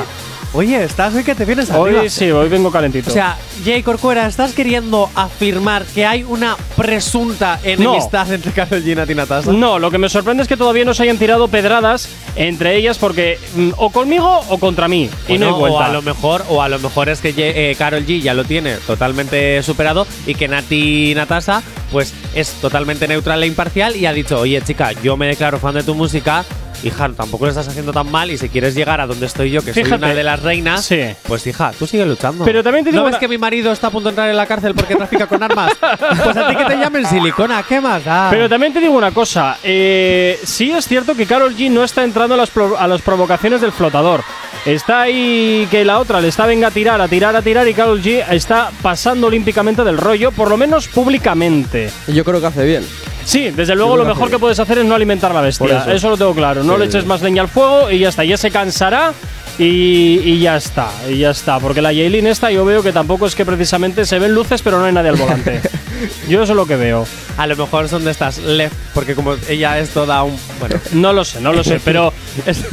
Oye, ¿estás hoy que te vienes arriba? Hoy sí, hoy vengo calentito. O sea, Jay Corcuera, ¿estás queriendo afirmar que hay una presunta enemistad entre Karol G y Natina Tasa? No, lo que me sorprende es que todavía no se hayan tirado pedradas entre ellas porque mm, o conmigo o contra mí. y no hay vuelta. o a lo mejor, o a lo mejor es que Ye- eh, G ya lo tiene totalmente superado y que Nati Natasa pues es totalmente neutral e imparcial y ha dicho, oye chica, yo me declaro fan de tu música, hija, tampoco lo estás haciendo tan mal y si quieres llegar a donde estoy yo, que soy Fíjate. una de las reinas, Sí. pues hija, tú sigue luchando. Pero también te digo ¿No ves que mi marido está a punto de entrar en la cárcel porque trafica con armas? pues a ti que te llamen silicona, ¿qué más da? Pero también te digo una cosa, eh, sí es cierto que Carol G no está entrando a las, a las provocaciones del flotador. Está ahí que la otra le está venga a tirar, a tirar, a tirar y Carol G está pasando olímpicamente del rollo, por lo menos públicamente. Yo creo que hace bien. Sí, desde luego lo mejor que puedes hacer es no alimentar la bestia. Eso. Eso. lo tengo claro. No Sí, le eches más leña al fuego y ya está. Ya se cansará y, y ya está. Y ya está. Porque la Yailin esta yo veo que tampoco es que precisamente se ven luces pero no hay nadie al volante. yo eso es lo que veo. A lo mejor son de estas left, porque como ella es toda un... Bueno, No lo sé, no lo sé, pero es,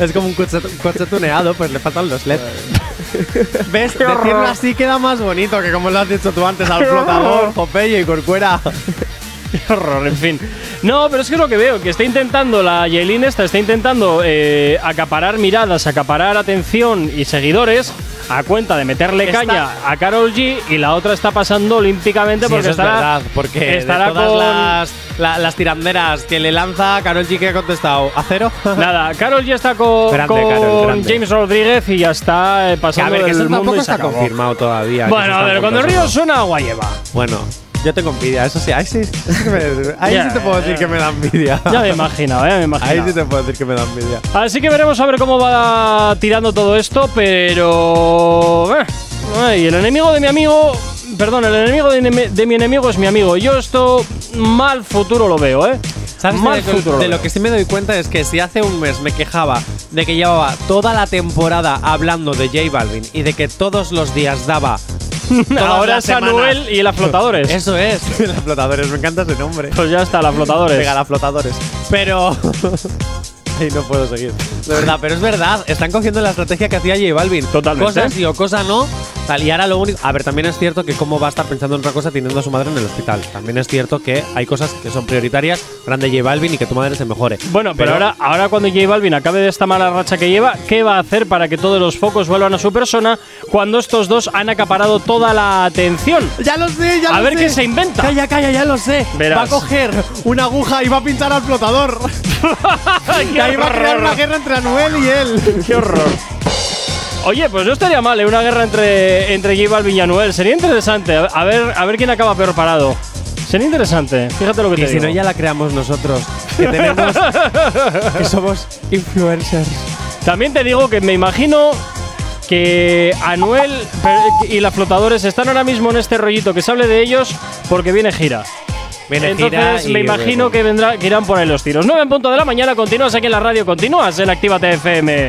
es como un coche, un coche tuneado, pues le faltan los LED. ¿Ves? Decirlo así queda más bonito que como lo has dicho tú antes al flotador, Popeye y Corcuera. Horror, en fin. No, pero es que es lo que veo, que está intentando la Yailin esta, está intentando eh, acaparar miradas, acaparar atención y seguidores a cuenta de meterle Está- caña a Carol G y la otra está pasando olímpicamente Sí, porque eso es estará, verdad, porque estará de todas con- las, la- las tiranderas que le lanza, Carol G que ha contestado, ¿a cero? Nada, Carol ya está con, Grande, con Karol, grande. James Rodríguez y ya está eh, Que, a pasando ver, que eso del mundo tampoco y se está acabó. confirmado todavía. Bueno, a ver, cuando el río suena, agua lleva. Bueno, yo tengo envidia, eso sí, ahí sí, ahí sí te puedo decir que me da envidia. Ya me imagino, ya me imagino. Ahí sí te puedo decir que me da envidia. Así que veremos a ver cómo va tirando todo esto, pero. eh, ay, el enemigo de mi amigo. Perdón, el enemigo de, mi- de mi enemigo es mi amigo. Yo esto mal futuro lo veo, ¿eh? ¿Sabes mal de, futuro de lo que sí me doy cuenta es que si hace un mes me quejaba de que llevaba toda la temporada hablando de J Balvin y de que todos los días daba. Ahora es Anuel y la Flotadores. Eso es, la flotadores, me encanta ese nombre. Pues ya está, la Flotadores. Venga, la flotadores. Pero. Ahí no puedo seguir. De verdad, pero es verdad. Están cogiendo la estrategia que hacía J Balvin. Totalmente. Cosas sí o cosas no. Tal, y ahora lo único. A ver, también es cierto que cómo va a estar pensando en otra cosa teniendo a su madre en el hospital. También es cierto que hay cosas que son prioritarias. Grande J Balvin y que tu madre se mejore. Bueno, pero, ahora, ahora cuando J Balvin acabe de esta mala racha que lleva, ¿qué va a hacer para que todos los focos vuelvan a su persona cuando estos dos han acaparado toda la atención? Ya lo sé, ya A lo ver sé. qué se inventa. Calla, calla, ya lo sé. Verás. Va a coger una aguja y va a pinchar al flotador. y ahí va a crear una guerra entre Anuel y él. ¡Qué horror! Oye, pues no estaría mal, ¿eh? una guerra entre, entre Balvin y Anuel. Sería interesante. A ver, a ver quién acaba peor parado. Sería interesante. Fíjate lo que Y te si digo. no, ya la creamos nosotros. Que tenemos. que somos influencers. También te digo que me imagino que Anuel y la Flotadores están ahora mismo en este rollito que se hable de ellos porque viene gira. Viene Entonces gira me imagino que vendrá, que irán por ahí los tiros. 9 en punto de la mañana, continúas aquí en la radio, continúas en Actívate FM.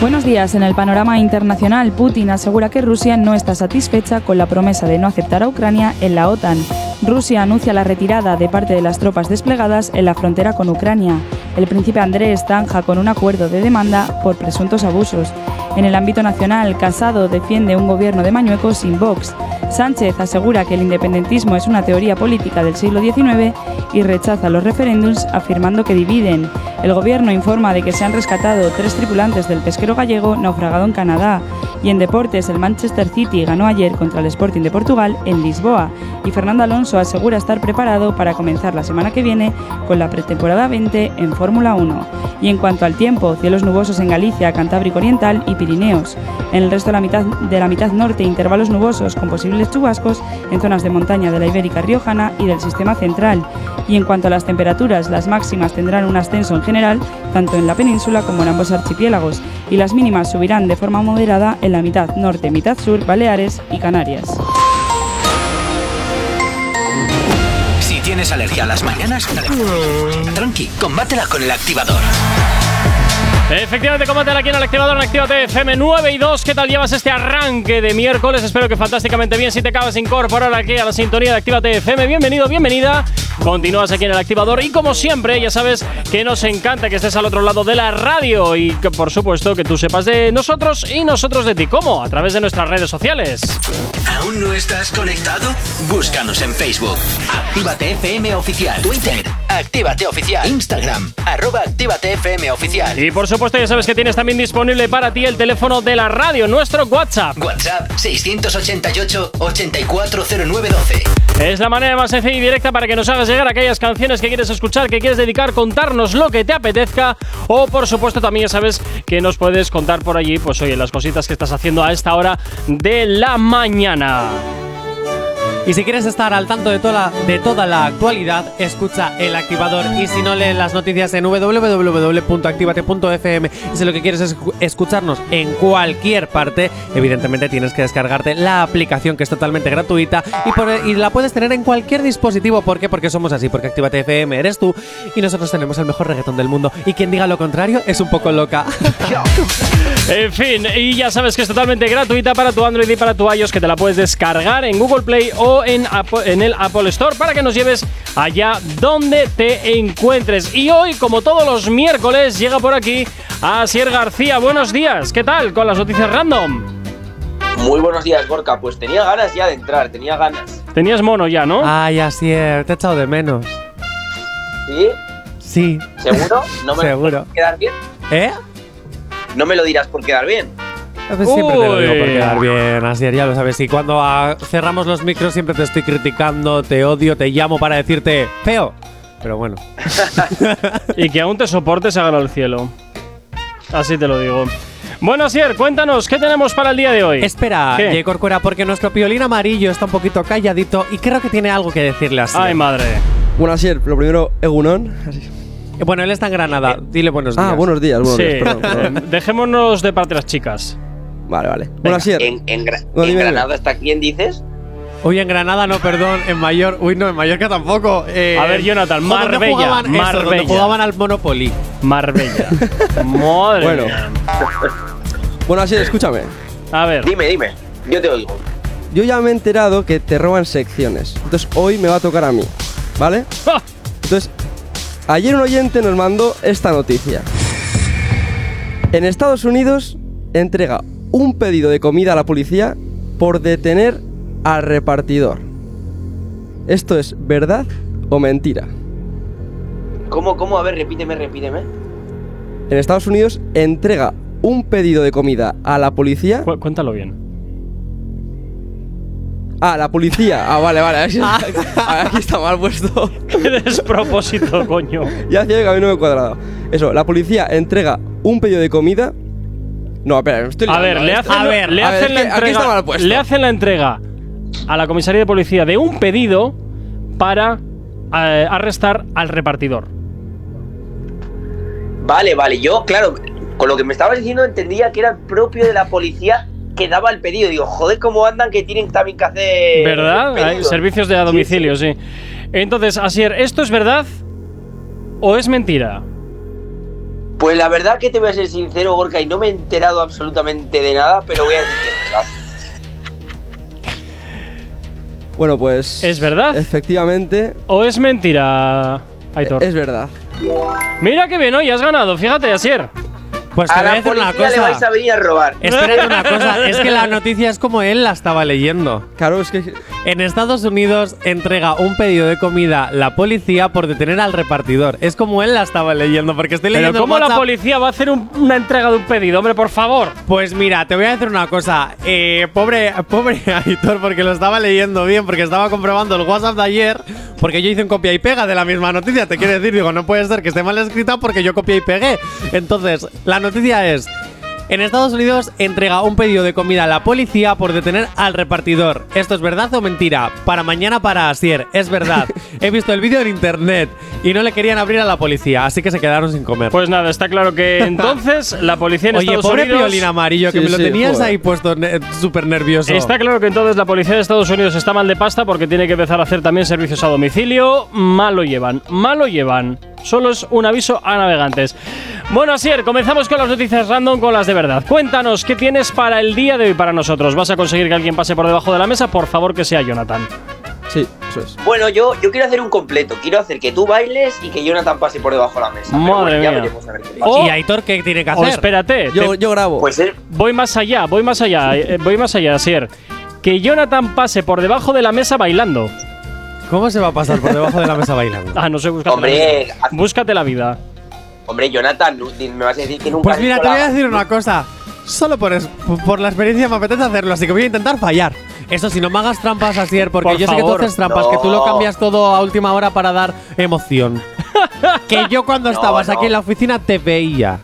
Buenos días. En el panorama internacional, Putin asegura que Rusia no está satisfecha con la promesa de no aceptar a Ucrania en la OTAN. Rusia anuncia la retirada de parte de las tropas desplegadas en la frontera con Ucrania. El príncipe Andrés zanja con un acuerdo de demanda por presuntos abusos. En el ámbito nacional, Casado defiende un gobierno de Mañueco sin Vox. Sánchez asegura que el independentismo es una teoría política del siglo XIX y rechaza los referéndums afirmando que dividen. El gobierno informa de que se han rescatado tres tripulantes del pesquero gallego naufragado en Canadá. Y en deportes, el Manchester City ganó ayer contra el Sporting de Portugal en Lisboa. Y Fernando Alonso asegura estar preparado para comenzar la semana que viene con la pretemporada 20 en Fórmula 1. Y en cuanto al tiempo, cielos nubosos en Galicia, Cantábrico Oriental y Pirineos. En el resto de la mitad, de la mitad norte, intervalos nubosos con posibles chubascos en zonas de montaña de la Ibérica Riojana y del sistema central. Y en cuanto a las temperaturas, las máximas tendrán un ascenso en general, tanto en la península como en ambos archipiélagos, y las mínimas subirán de forma moderada en la mitad norte, mitad sur, Baleares y Canarias. Si tienes alergia a las mañanas, tranqui, combátela con el activador. Efectivamente, combátela aquí en el activador en Actívate FM 9 y 2. ¿Qué tal llevas este arranque de miércoles? Espero que fantásticamente bien. Si te acabas de incorporar aquí a la sintonía de Actívate FM, bienvenido, bienvenida. Continúas aquí en el activador y como siempre, ya sabes que nos encanta que estés al otro lado de la radio y que por supuesto que tú sepas de nosotros y nosotros de ti. ¿Cómo? A través de nuestras redes sociales. ¿Aún no estás conectado? Búscanos en Facebook. Actívate FM Oficial. Twitter. Actívate Oficial. Instagram. Arroba Actívate FM Oficial. Y por supuesto, ya sabes que tienes también disponible para ti el teléfono de la radio, nuestro WhatsApp. WhatsApp 688-840912. Es la manera más sencilla y directa para que nos hagas llegar aquellas canciones que quieres escuchar, que quieres dedicar, contarnos lo que te apetezca. O por supuesto también ya sabes que nos puedes contar por allí, pues oye, las cositas que estás haciendo a esta hora de la mañana. Y si quieres estar al tanto de toda, la, de toda la actualidad, escucha el activador. Y si no lees las noticias en www.activate.fm y si lo que quieres es escu- escucharnos en cualquier parte, evidentemente tienes que descargarte la aplicación que es totalmente gratuita y, la puedes tener en cualquier dispositivo. ¿Por qué? Porque somos así, porque Actívate FM eres tú y nosotros tenemos el mejor reggaetón del mundo. Y quien diga lo contrario es un poco loca. En fin, y ya sabes que es totalmente gratuita para tu Android y para tu iOS, que te la puedes descargar en Google Play o en, Apple- en el Apple Store para que nos lleves allá donde te encuentres. Y hoy, como todos los miércoles, llega por aquí Asier García. Buenos días, ¿qué tal con las noticias random? Muy buenos días, Gorka. Pues tenía ganas ya de entrar, tenía ganas. Tenías mono ya, ¿no? Ay, así es, te he echado de menos. ¿Sí? Sí. ¿Seguro? ¿No me Seguro. por quedar bien? ¿Eh? No me lo dirás por quedar bien. Pues siempre te lo digo por quedar bien, Asier, ya lo sabes. Y cuando ah, cerramos los micros siempre te estoy criticando, te odio, te llamo para decirte feo. Pero bueno. Y que aún te soportes a ganar el cielo. Así te lo digo. Bueno, Asier, cuéntanos, ¿qué tenemos para el día de hoy? Espera, ¿Qué? J. Corcuera, porque nuestro piolín amarillo está un poquito calladito y creo que tiene algo que decirle así. Ay, madre. Bueno, así, lo primero, Egunon. Así. Bueno, él está en Granada. Dile buenos días. Ah, buenos días, buenos Sí, días, perdón, perdón. dejémonos de parte las chicas. Vale, vale. Bueno, así, En, en Gra- No, en. Granada está quién dices? Uy, en Granada no, perdón. En Mayor. Uy, no, en Mallorca tampoco. Eh, A ver, Jonathan, ¿dónde Marbella, jugaban eso? ¿Dónde Marbella. jugaban al Monopoly. Marbella. Madre Bueno. mía. bueno, así, escúchame. A ver. Dime, dime. Yo te oigo. Yo ya me he enterado que te roban secciones. Entonces hoy me va a tocar a mí. ¿Vale? Entonces, ayer un oyente nos mandó esta noticia. En Estados Unidos entrega un pedido de comida a la policía por detener al repartidor. ¿Esto es verdad o mentira? ¿Cómo, cómo? A ver, repíteme, repíteme. En Estados Unidos entrega un pedido de comida a la policía. Cu- cuéntalo bien. Ah, la policía. Ah, vale, vale. Aquí, aquí está mal puesto. Qué despropósito, coño. Ya hacía que a mí no me he cuadrado. Eso, la policía entrega un pedido de comida. No, espera, me estoy A liando, ver, le ¿eh? hacen, A ver, le a ver, hacen es la que aquí está mal entrega. puesto. Le hacen la entrega a la comisaría de policía de un pedido para eh, arrestar al repartidor. Vale, vale. Yo, claro, con lo que me estabas diciendo entendía que era el propio de la policía que daba el pedido. Digo, joder, cómo andan que tienen también que hacer. ¿Verdad? Hay pedidos. servicios de a domicilio, sí. Entonces, Asier, ¿esto es verdad o es mentira? Pues la verdad que te voy a ser sincero, Gorka, y no me he enterado absolutamente de nada, pero voy a decir que es verdad. Bueno, pues. ¿Es verdad? Efectivamente. ¿O es mentira, Aitor? Es verdad. Mira qué bien, hoy has ganado, fíjate, Asier. Pues te a voy a la decir una policía le vais cosa. a venir a robar. Espérate una cosa, es que la noticia es como él la estaba leyendo. Claro, es que. En Estados Unidos entrega un pedido de comida la policía por detener al repartidor. Es como él la estaba leyendo, porque estoy Pero leyendo en ¿cómo la policía va a hacer un- una entrega de un pedido? Hombre, por favor. Pues mira, te voy a decir una cosa. Eh, pobre, pobre Aitor, porque lo estaba leyendo bien, porque estaba comprobando el WhatsApp de ayer, porque yo hice un copia y pega de la misma noticia. Te quiero decir, digo, no puede ser que esté mal escrita porque yo copié y pegué. Entonces, la noticia es. En Estados Unidos entrega un pedido de comida a la policía por detener al repartidor. ¿Esto es verdad o mentira? Para mañana para Asier, es verdad. He visto el vídeo en internet y no le querían abrir a la policía, así que se quedaron sin comer. Pues nada, está claro que entonces la policía en Oye, Estados pobre Unidos. Amarillo, que Sí, me lo sí, tenías joder. ahí puesto ne- súper nervioso. Está claro que entonces la policía de Estados Unidos está mal de pasta porque tiene que empezar a hacer también servicios a domicilio. Mal lo llevan, mal lo llevan. Solo es un aviso a navegantes. Bueno, Asier, comenzamos con las noticias random, con las de verdad. Cuéntanos, ¿qué tienes para el día de hoy para nosotros? ¿Vas a conseguir que alguien pase por debajo de la mesa? Por favor, que sea Jonathan. Sí, eso es. Bueno, yo, yo quiero hacer un completo. Quiero hacer que tú bailes y que Jonathan pase por debajo de la mesa. Madre bueno, mía. veremos a ver qué pasa. O- ¿Y Aitor qué tiene que O hacer? espérate, Yo, te- yo grabo. Pues él, voy más allá, voy más allá, eh, voy más allá, Asier. Que Jonathan pase por debajo de la mesa bailando. ¿Cómo se va a pasar por debajo de la mesa bailando? Ah, no sé, búscate Hombre, la vida. Búscate la vida. hombre, Jonathan, me vas a decir que nunca Pues mira, te voy a decir una cosa. Solo por, es- por la experiencia me apetece hacerlo, así que voy a intentar fallar. Eso, si no me hagas trampas, Asier, porque Por yo sé que tú favor, haces trampas, no. que tú lo cambias todo a última hora para dar emoción. que yo cuando No, estabas no. aquí en la oficina te veía.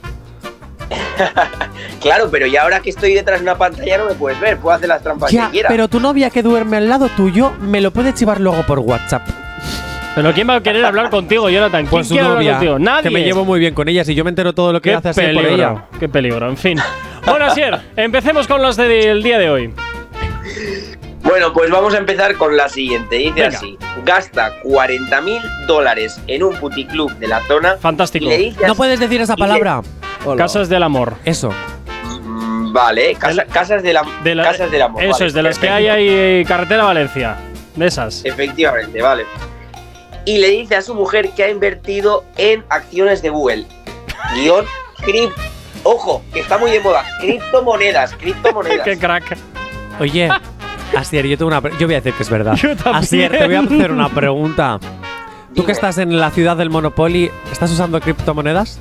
Claro, pero ya ahora que estoy detrás de una pantalla no me puedes ver. Puedo hacer las trampas Ya, que quiera. pero tu novia que duerme al lado tuyo me lo puede chivar luego por WhatsApp. Pero ¿quién va a querer hablar contigo, Jonathan? ¿Quién Pues su novia, contigo? Nadie. que me llevo muy bien con ella. Si yo me entero todo lo que Qué hace así por ella. qué peligro, en fin. Bueno, Asier, empecemos con las del día de hoy. Bueno, pues vamos a empezar con la siguiente. Dice Venga. así: gasta 40 mil dólares en un puticlub de la zona. Fantástico. Y le dice No así- puedes decir esa le- palabra. Hola. Casas del amor. Eso. Mm, Vale, casa- casas, de la, De la- casas del amor. Eso vale, es, de las que hay ahí eh, carretera Valencia. De esas. Efectivamente, vale. Y le dice a su mujer que ha invertido en acciones de Google. Guión, cripto. Ojo, que está muy de moda. Criptomonedas, criptomonedas. Qué crack. Oye, Asier, yo tengo una. Yo voy a decir que es verdad. Yo también. Asier, te voy a hacer una pregunta. Tú Dime. que estás en la ciudad del Monopoly, ¿estás usando criptomonedas?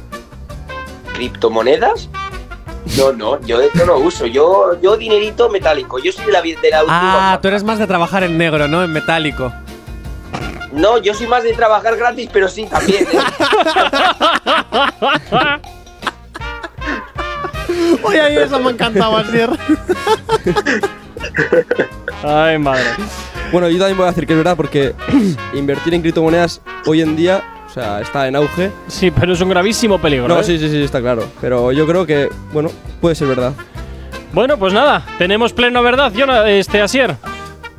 ¿Criptomonedas? No, no, yo de esto no uso. Yo, yo dinerito metálico. Yo soy de la, de la Ah, tú eres más de trabajar en negro, ¿no? En metálico. No, yo soy más de trabajar gratis, pero sí también. ¿eh? Oye, ay, eso me encantaba, Asier. Ay, madre. Bueno, yo también voy a decir que es verdad porque invertir en criptomonedas hoy en día, sea, está en auge. Sí, pero es un gravísimo peligro. No, ¿eh? sí, sí, sí, está claro. Pero yo creo que, bueno, puede ser verdad. Bueno, pues nada, tenemos pleno verdad, Jonathan, este Asier.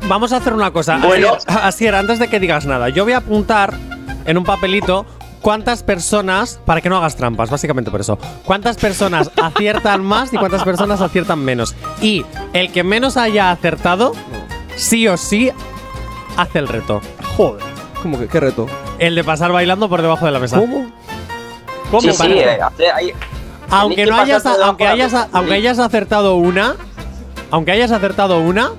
Vamos a hacer una cosa. Bueno. Asier, Asier, antes de que digas nada, yo voy a apuntar en un papelito cuántas personas, para que no hagas trampas, básicamente por eso, cuántas personas aciertan más y cuántas personas aciertan menos. Y el que menos haya acertado, sí o sí, hace el reto. Joder. ¿Cómo que qué reto? El de pasar bailando por debajo de la mesa. ¿Cómo? ¿Cómo sí, sí, eh, Aunque tenéis que no hayas, pasar por debajo aunque de la hayas, mesa. aunque hayas acertado una, aunque hayas acertado una,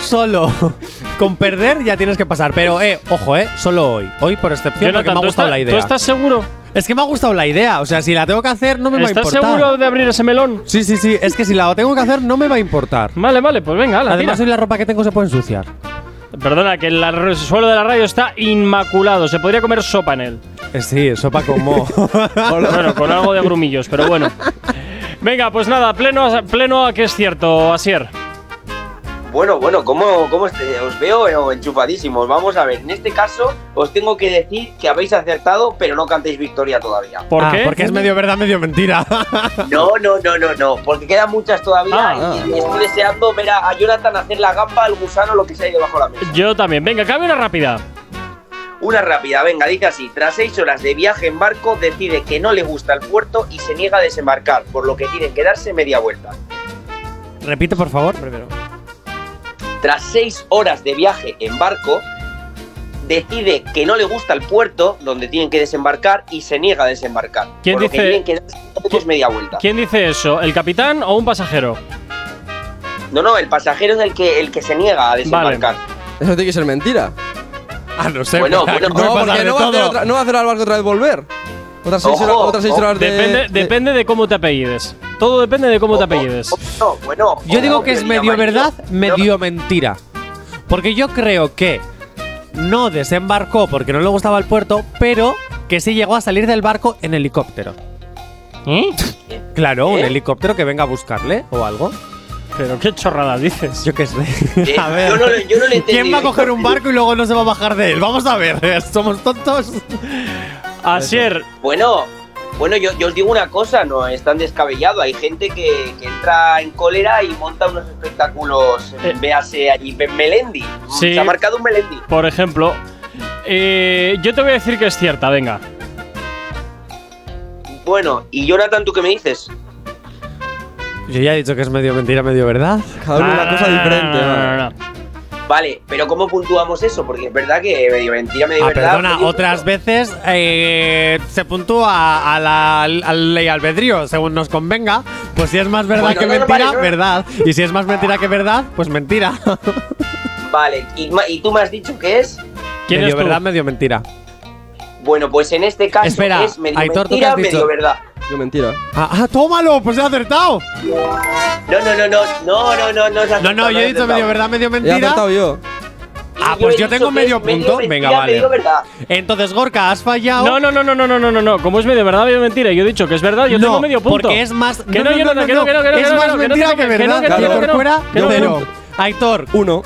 solo con perder ya tienes que pasar. Pero, eh, ojo, eh, solo hoy. Hoy por excepción porque Jonathan, me ha ¿tú, gustado estás- la idea. ¿tú estás seguro? Es que me ha gustado la idea. O sea, si la tengo que hacer, no me va a ¿Estás importar. seguro de abrir ese melón? Sí, sí, sí. Es que si la tengo que hacer, no me va a importar. Vale, vale, pues venga, ala, Además, tira. hoy la ropa que tengo se puede ensuciar. Perdona, que el suelo de la radio está inmaculado. Se podría comer sopa en él. Eh, sí, sopa con mo. Bueno, con algo de grumillos, pero bueno. Venga, pues nada, pleno, a- pleno a que es cierto, Asier. Bueno, bueno, ¿cómo, cómo os veo eh, enchufadísimos? Vamos a ver, en este caso os tengo que decir que habéis acertado, pero no cantéis victoria todavía. ¿Por Ah, qué? Porque es medio verdad, medio mentira. No, no, no, no, no, porque quedan muchas todavía Ah. y, y estoy deseando ver a, Jonathan hacer la gamba, al gusano, lo que sea ahí debajo de la mesa. Yo también. Venga, cabe una rápida. Una rápida, venga, dice así. Tras seis horas de viaje en barco, decide que no le gusta el puerto y se niega a desembarcar, por lo que tienen que darse media vuelta. Repite, por favor, primero. Tras seis horas de viaje en barco, decide que no le gusta el puerto donde tienen que desembarcar y se niega a desembarcar. ¿Quién por lo que dice- tienen que darse todos media vuelta. ¿Quién dice eso? ¿El capitán o un pasajero? No, no, el pasajero es el que, el que se niega a desembarcar. Eso tiene que ser mentira. Ah, no sé. Bueno, puede- bueno, No, porque no va, a hacer todo. otra- no va a hacer al barco otra vez volver. Otras seis Ojo, horas, otras seis ojo, horas de. Depende, de- depende de cómo te apellides. Todo depende de cómo te apellides. No, bueno. Yo digo que es medio verdad, medio mentira. Porque yo creo que no desembarcó porque no le gustaba el puerto, pero que sí llegó a salir del barco en helicóptero. ¿Eh? Claro, un ¿Eh? helicóptero que venga a buscarle o algo. Pero qué chorrada dices. Yo qué sé. Eh, a ver. yo no le- yo no le he ¿Quién va a coger un barco y luego no se va a bajar de él? Vamos a ver. ¿Somos tontos? Asier, Bueno, bueno, yo, yo os digo una cosa, no es tan descabellado. Hay gente que, que entra en cólera y monta unos espectáculos. Eh. Véase allí, Melendi. Sí. Se ha marcado un Melendi. por ejemplo. eh, yo te voy a decir que es cierta, venga. Bueno, y Jonathan, ¿tú qué me dices? Yo ya he dicho que es medio mentira, medio verdad. Cada uno una cosa Ah, diferente. no, no, no. Vale, pero ¿cómo puntuamos eso? Porque es verdad que medio mentira, medio Ah, verdad. perdona, otras veces eh, se puntúa a la, al ley albedrío según nos convenga. Pues si es más verdad Bueno, que no, mentira, no. verdad. Y si es más mentira que verdad, pues mentira. Vale, y, tú me has dicho que es. ¿Quién medio es tú? verdad, medio mentira. Bueno, pues en este caso Espera, es medio Aitor, ¿tú qué mentira, medio verdad. Yo mentira. Ah, ah, tómalo, pues he acertado. No, no, no, no, no, no, no, no. has No, no, yo he dicho medio verdad, medio He mentira. acertado yo. Ah, pues yo tengo medio punto. mentira, Venga, vale. medio verdad. Entonces, Gorka, has fallado. No, no, no, no, no, no, no, no, no. Como es medio verdad, medio mentira. Yo he dicho que es verdad, yo No, tengo medio punto. Porque es más. Que no, Jonathan, que no, que no, que no, Es que no, más que no, que no, mentira que que no, que verdad. no, que no, Aitor que no, fuera, que no, cero. que no. Aitor, Uno.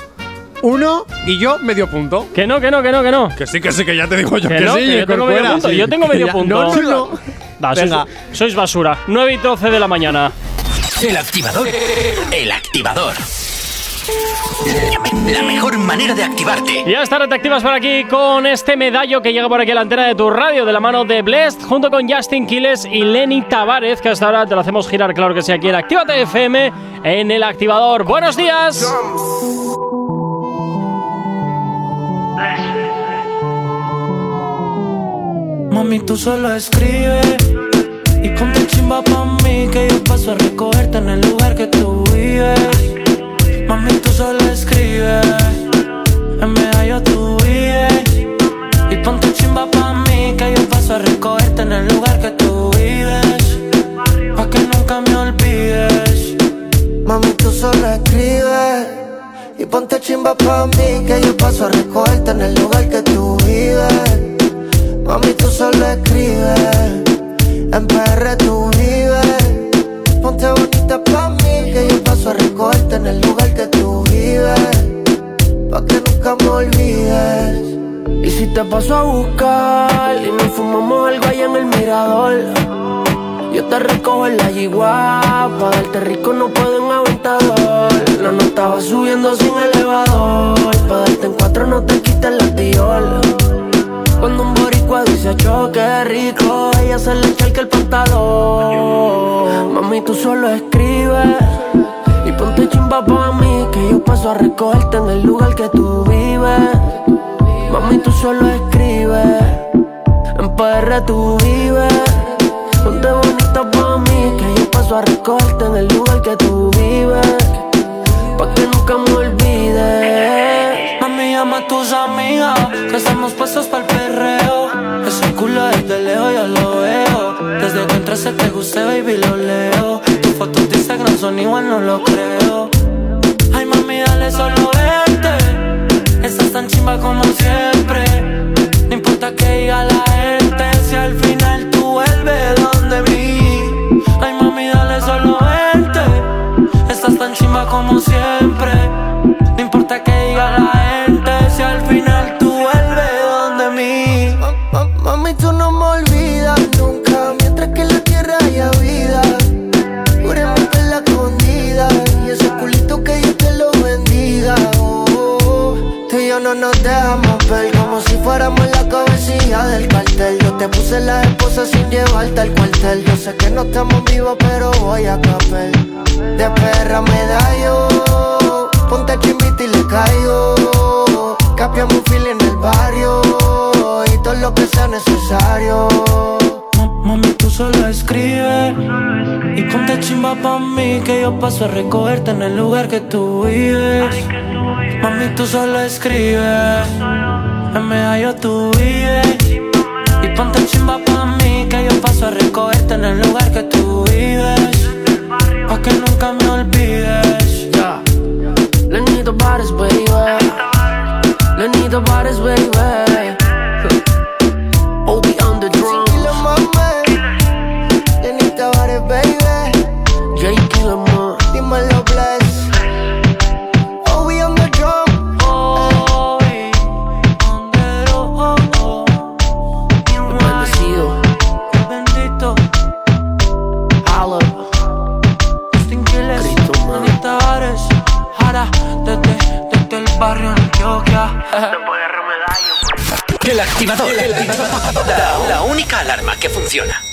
uno y yo medio punto. Que no, que no, que no, que no. Que sí, que sí, que ya te digo yo Que que, no, sí. que yo Aitor tengo medio fuera. punto, Sí. yo tengo medio punto. No, no, no. Venga. sois basura. 9 y 12 de la mañana. El activador. El activador. La mejor manera de activarte. Y ya está, te activas por aquí con este medallo que llega por aquí a la antena de tu radio de la mano de Blessed, junto con Justin Quiles y Lenny Tavares, que hasta ahora te lo hacemos girar, claro que sí, aquí en Actívate FM, en el activador. ¡Buenos días! Mami, tú solo escribe y ponte chimba pa' mí que yo paso a recogerte en el lugar que tú vives. Mami, tú solo escribe, en medallo tú vives. Y ponte chimba pa' mí que yo paso a recogerte en el lugar que tú vives. Pa' que nunca me olvides. Mami, tú solo escribes y ponte chimba pa' mí que yo paso a recogerte en el lugar que tú vives. Darte rico no puedo en aventador. La no estaba subiendo sin elevador, pa' darte en cuatro no te quites la tiola. Cuando un boricua dice choque rico, ella se le echa el el pantalón. Mami, tú solo escribes y ponte chimba pa' mí, que yo paso a recogerte en el lugar que tú vives. Mami, tú solo escribes, en PR tú vives. Ponte bonita pa' mí, que yo paso a en el lugar que tú vives. Pa' que nunca me olvides. Mami, llama a tus amigas, que estamos puestos para el perreo. Ese culo desde lejos yo lo veo. Desde que entraste te guste, baby, lo leo. Tus fotos de Instagram son igual, no lo creo. Ay, mami, dale solo vente. Estás tan chimba como siempre. No importa que diga la gente, si al final tú vuelves Chimba como siempre. No importa que diga la gente, si al final tú vuelves donde mí. Ma- Mami, tú no me olvidas nunca Mientras que en la tierra haya vida Juremos en la escondida Y ese culito que Dios te lo bendiga oh, oh. Tú y yo no nos dejamos ver Como si fuéramos la ser la esposa sin llevarte al cuartel. Yo sé que no estamos vivos, pero voy a capel. De perra me da yo. Ponte chimbita y le caigo. Capiamos un fil en el barrio. Y todo lo que sea necesario. Mami, tú solo escribe. Y ponte chimba pa' mí Que yo paso a recogerte en el lugar que tú vives. Mami, tú solo escribe. En medallo tú vives. Y ponte chimba pa' mí Que yo paso a recogerte en el lugar que tú vives. Pa' que nunca me olvides. Ya. Lenito Bares, baby. Lenito Bares, baby. Obi on the drums Jay Killer, man Dímelo, bless. Oh, we on the drum. Oh, Bendecido Bendito Holla Justin Quiles Cristo, man. Anita Ares Jara Desde, desde el barrio Antioquia El activador. La, la única alarma que funciona.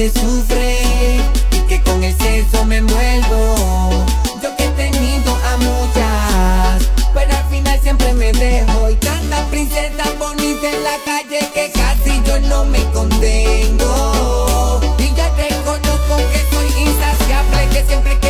Se sufre y que con el sexo me envuelvo. Yo que he tenido a muchas, pero al final siempre me dejo. Y tanta princesa bonita en la calle que casi yo no me contengo. Y ya reconozco que soy insaciable, que siempre quiero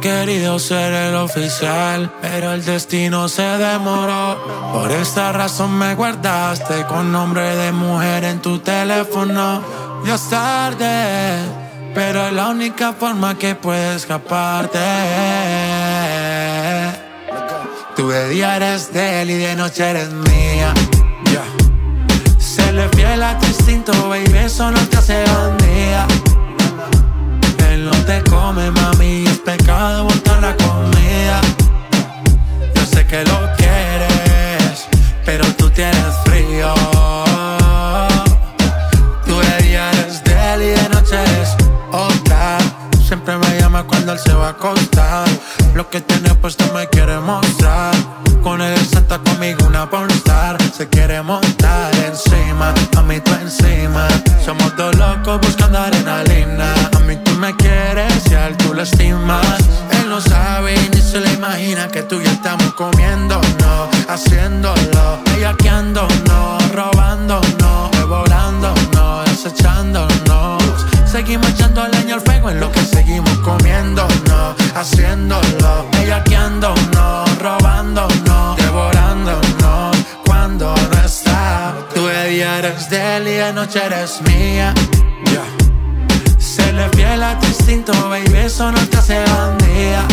Querido ser el oficial, pero el destino se demoró. Por esta razón me guardaste con nombre de mujer en tu teléfono. Ya es tarde, pero es la única forma que puedes escaparte. Tú de día eres de él y de noche eres mía. Ya. Serle fiel a tu instinto, baby, eso no te hace. Él no te come, mami, es pecado botar la comida. Yo sé que lo quieres, pero tú tienes frío. Tú de día eres de él y de noche eres otra. Siempre me llama cuando él se va a acostar. Lo que tiene puesto me quiere mostrar. Con él senta conmigo una pornstar. Se quiere montar encima, a mí tú encima. Somos dos él no sabe ni se le imagina que tú y yo estamos comiéndonos, haciéndolo, bellaqueándonos, robándonos, devorándonos, desechándonos. Seguimos echando leña al fuego en lo que seguimos comiéndonos, haciéndolo, bellaqueándonos, robándonos, devorándonos. Cuando no está, tú de día eres de él y de noche eres mía. Ya. Serle fiel a tu baby, eso no te hace bandida.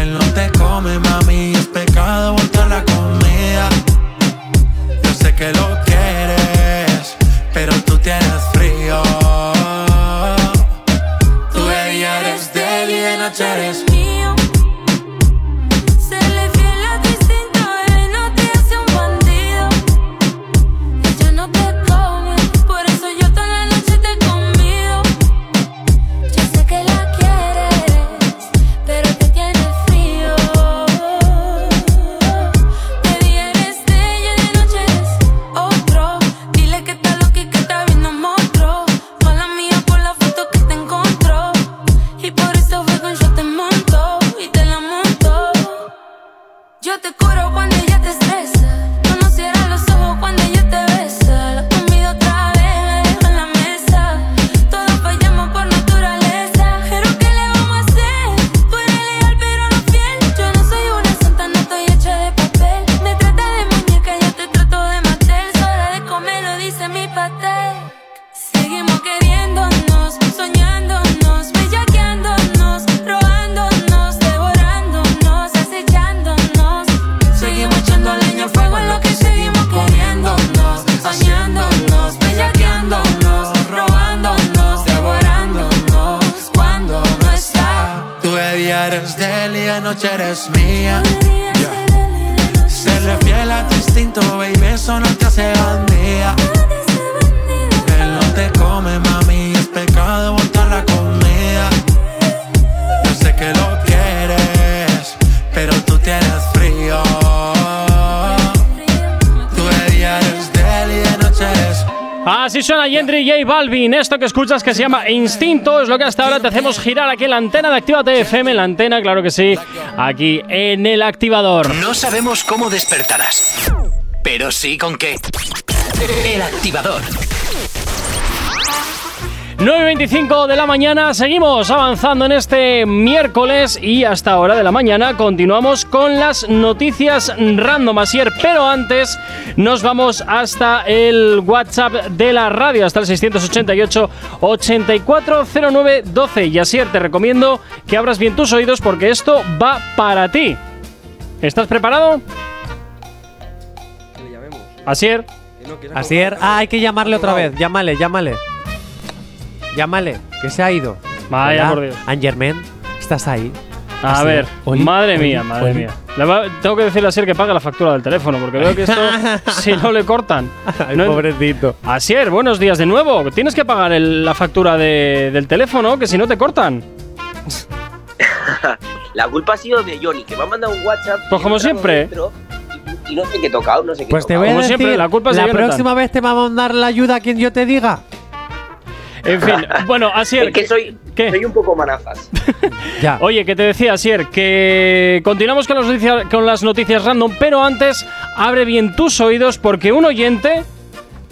Él no te come, mami, es pecado botar la comida. Yo sé que lo quieres, pero tú tienes frío. Tú día eres de y de eres Esto que escuchas que se llama Instinto es lo que hasta ahora te hacemos girar aquí en la antena de Actívate FM. La antena, claro que sí, aquí en el activador. No sabemos cómo despertarás, pero sí con qué. El activador. 9.25 de la mañana, seguimos avanzando en este miércoles y hasta ahora de la mañana continuamos con las noticias random Asier, pero antes nos vamos hasta el WhatsApp de la radio, hasta el 688 8409 12 y Asier te recomiendo que abras bien tus oídos porque esto va para ti. ¿Estás preparado? Asier. Asier, ah, hay que llamarle otra vez. Llámale, llámale. Llámale, que se ha ido. Vaya Hola, por Dios. Angermen, ¿estás ahí? A ver, Oli, madre Oli, mía, madre Oli. mía. Le va- tengo que decirle a Asier que pague la factura del teléfono, porque veo que esto, si no le cortan. Ay, No- pobrecito. Asier, buenos días de nuevo. Tienes que pagar el- la factura de- del teléfono, que si no te cortan. La culpa ha sido de Johnny, que me ha mandado un WhatsApp. Pues como siempre. Y, no sé qué he tocado, no sé qué Pues te voy a Como decir, siempre, la culpa es de Jonathan. próxima vez te va a mandar la ayuda a quien yo te diga. En fin, bueno, Asier. Es que soy, ¿Qué? soy un poco manazas. Ya. Oye, que te decía, Asier, que continuamos con las, noticias, con las noticias random, pero antes abre bien tus oídos porque un oyente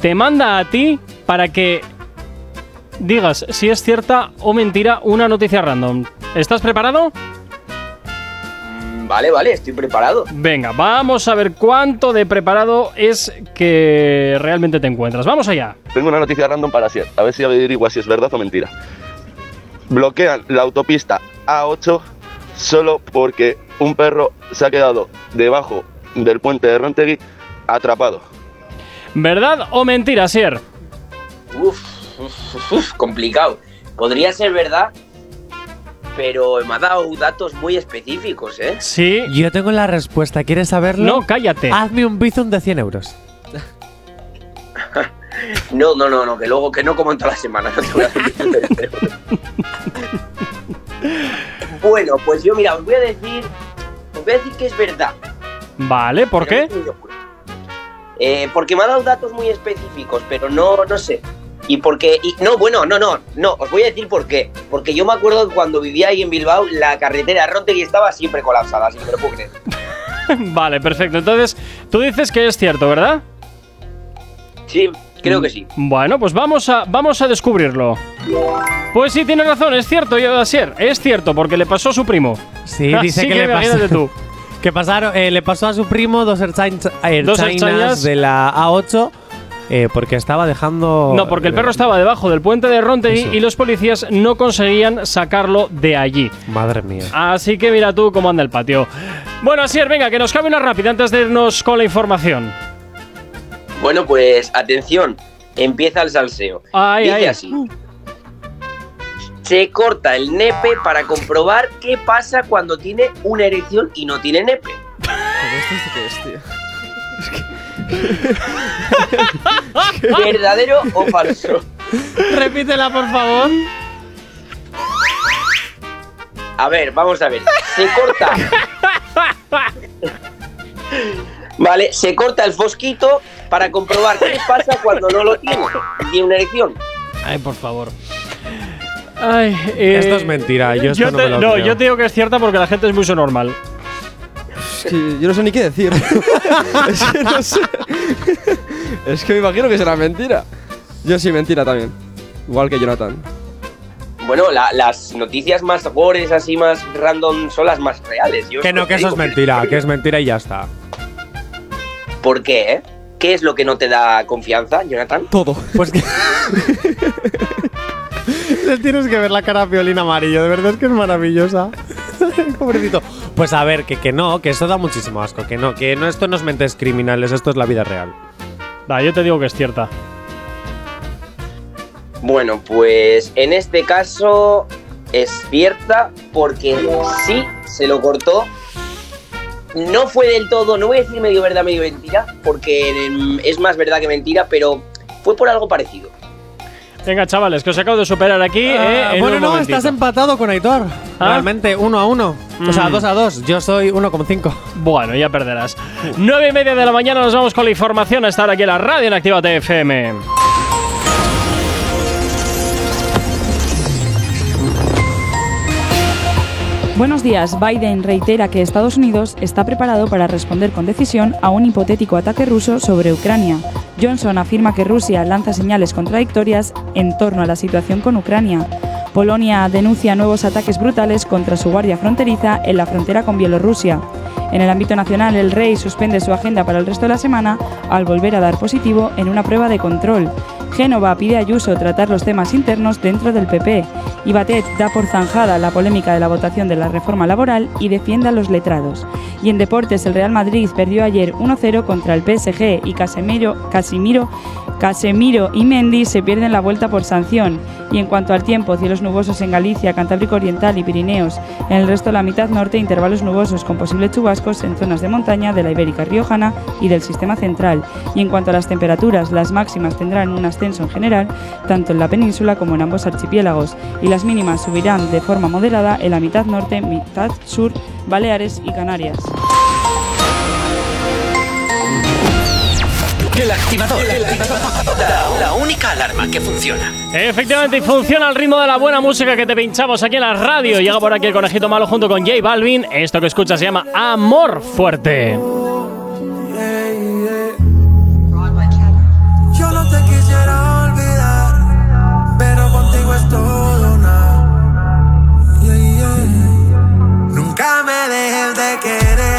te manda a ti para que digas si es cierta o mentira una noticia random. ¿Estás preparado? Vale, vale, estoy preparado. Venga, vamos a ver cuánto de preparado es que realmente te encuentras. Vamos allá. Tengo una noticia random para Asier, a ver si averigua si es verdad o mentira. Bloquean la autopista A8 solo porque un perro se ha quedado debajo del puente de Rontegui atrapado. ¿Verdad o mentira, Asier? Uf, uf, uf, uf, complicado. Podría ser verdad, pero me ha dado datos muy específicos, ¿eh? Sí. Yo tengo la respuesta. ¿Quieres saberlo? No, cállate. Hazme un bizum de 100 euros. No, no, no, no, que luego que no como en toda la semana. no te voy a decir. bueno, pues yo, mira, os voy a decir. Os voy a decir que es verdad. Vale, ¿por qué? Eh, porque me ha dado datos muy específicos, pero no, no sé. Y porque. Y, no, bueno, no, no, no. Os voy a decir por qué. Porque yo me acuerdo que cuando vivía ahí en Bilbao, la carretera Rontegui estaba siempre colapsada, así que me lo puedo creer. vale, perfecto. Entonces, tú dices que es cierto, ¿verdad? Sí, creo que sí. Bueno, pues vamos a, vamos a descubrirlo. Pues sí, tienes razón, es cierto, yo- Asier, es cierto, porque le pasó a su primo. Sí, Así dice que, le imagínate pasó. tú. que pasaron, eh, le pasó a su primo dos Erchain- Dos Erchainas Erchainas. de la A8 eh, porque estaba dejando. No, porque el perro estaba debajo del puente de Rontegui Eso. y los policías no conseguían sacarlo de allí. Madre mía. Así que mira tú cómo anda el patio. Bueno, Asier, venga, que nos cabe una rápida antes de irnos con la información. Bueno, pues atención, empieza el salseo. Ay, Dice ay. así. Se corta el nepe para comprobar qué pasa cuando tiene una erección y no tiene nepe. ¿Verdadero o falso? Repítela, por favor. A ver, vamos a ver. Se corta. Vale, se corta el fosquito para comprobar qué pasa cuando no lo tiene. Tiene una erección. Ay, por favor. Ay, eh, Esto es mentira, yo esto no te, me lo creo. yo te digo que es cierta porque la gente es muy normal. Es que yo no sé ni qué decir. es que no sé. es que me imagino que será mentira. Yo sí, mentira también. Igual que Jonathan. Bueno, la- las noticias más gores, así más random, son las más reales. Yo Que no, que eso es mentira, que es mentira y ya está. ¿Por qué, eh? ¿Qué es lo que no te da confianza, Jonathan? Todo. Pues que. Le tienes que ver la cara a Violín amarillo, de verdad es que es maravillosa. Pobrecito. Pues a ver, que, que no, que esto da muchísimo asco, que no, que no, esto no es mentes criminales, esto es la vida real. Va, yo te digo que es cierta. Bueno, pues en este caso es cierta porque sí se lo cortó. No fue del todo, no voy a decir medio verdad, medio mentira, porque es más verdad que mentira, pero fue por algo parecido. Venga, chavales, que os acabo de superar aquí. Ah, eh, en bueno, un no, momentito. estás empatado con Aitor. ¿Ah? Realmente, uno a uno. O sea, Mm. dos a dos. Yo soy 1,5. Bueno, ya perderás. Nueve y media de la mañana nos vamos con la información a estar aquí en la radio en Activa TFM. Buenos días. Biden reitera que Estados Unidos está preparado para responder con decisión a un hipotético ataque ruso sobre Ucrania. Johnson afirma que Rusia lanza señales contradictorias en torno a la situación con Ucrania. Polonia denuncia nuevos ataques brutales contra su guardia fronteriza en la frontera con Bielorrusia. En el ámbito nacional, el rey suspende su agenda para el resto de la semana al volver a dar positivo en una prueba de control. Génova pide a Ayuso tratar los temas internos dentro del PP. Y Batet da por zanjada la polémica de la votación de la reforma laboral y defiende a los letrados. Y en deportes, el Real Madrid perdió ayer 1-0 contra el PSG y Casemiro, Casimiro Casemiro y Mendy se pierden la vuelta por sanción. Y en cuanto al tiempo, cielos nubosos en Galicia, Cantábrico Oriental y Pirineos. En el resto de la mitad norte, intervalos nubosos con posibles chubascos en zonas de montaña de la Ibérica Riojana y del sistema central. Y en cuanto a las temperaturas, las máximas tendrán un ascenso en general, tanto en la península como en ambos archipiélagos. Y las mínimas subirán de forma moderada en la mitad norte, mitad sur, Baleares y Canarias. El activador. El activador. La, única alarma que funciona. Efectivamente, funciona al ritmo de la buena música que te pinchamos aquí en la radio. Llega por aquí el conejito malo junto con J Balvin. Esto que escuchas se llama Amor Fuerte. Yo no te quisiera olvidar, Nunca me dejes de querer.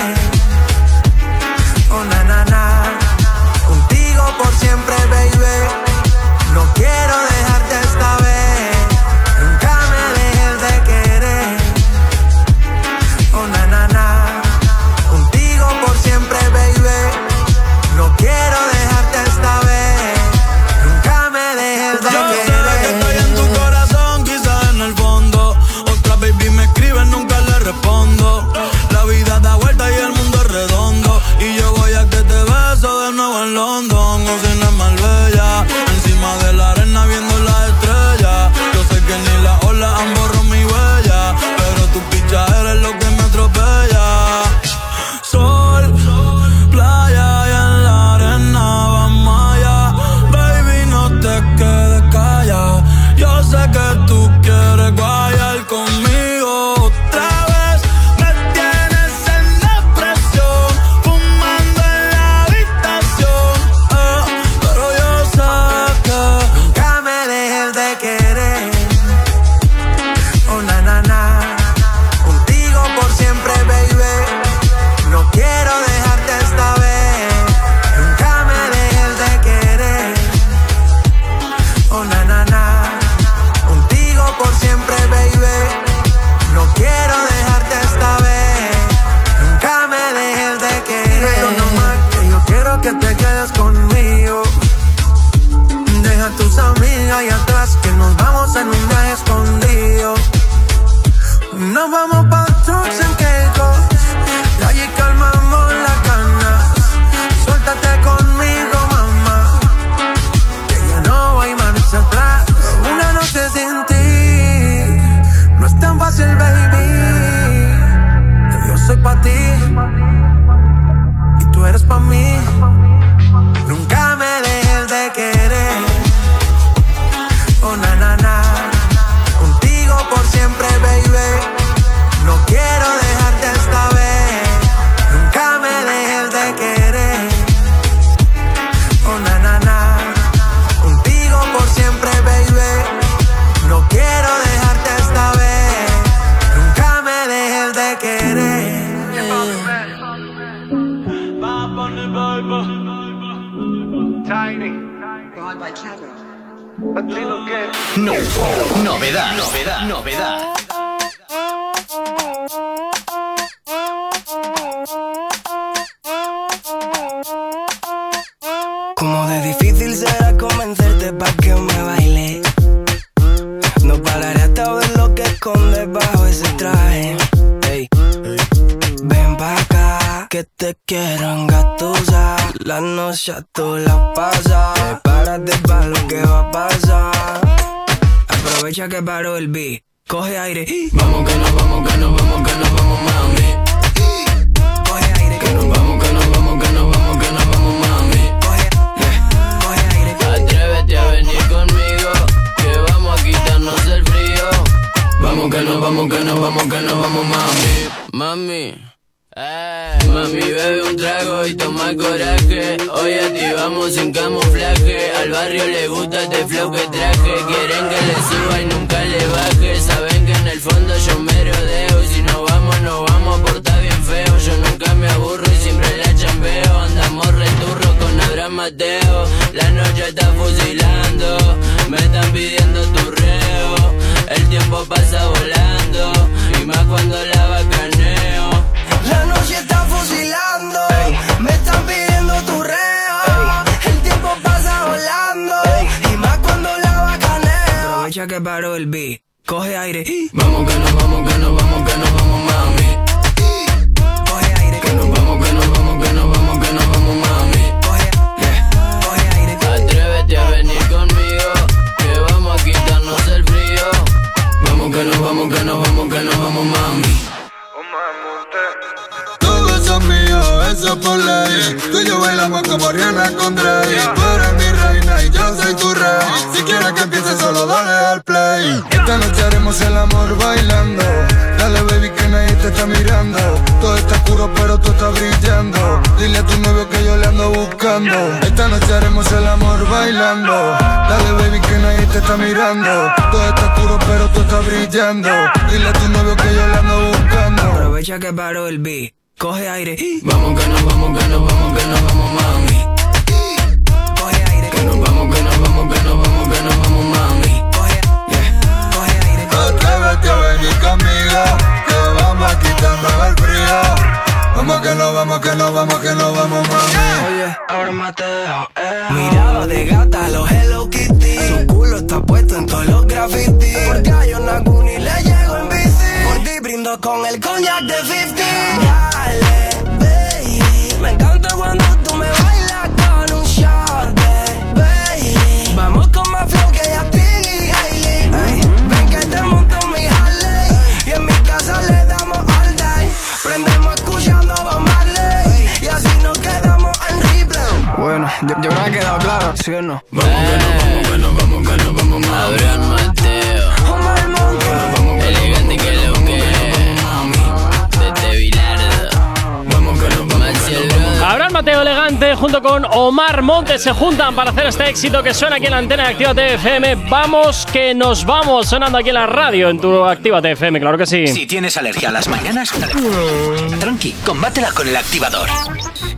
chato la pasa. Prepárate para lo que va a pasar. Aprovecha que paró el beat. Coge aire. Vamos El beat. Aprovecha que paró el beat. Coge aire. Vamos que nos vamos, que nos vamos, que nos vamos, mami. Con Omar Montes se juntan para hacer este éxito que suena aquí en la antena de Activa FM. Vamos que nos vamos sonando aquí en la radio en tu Activa FM, claro que sí. Si tienes alergia a las mañanas, tranqui, combátela con el activador.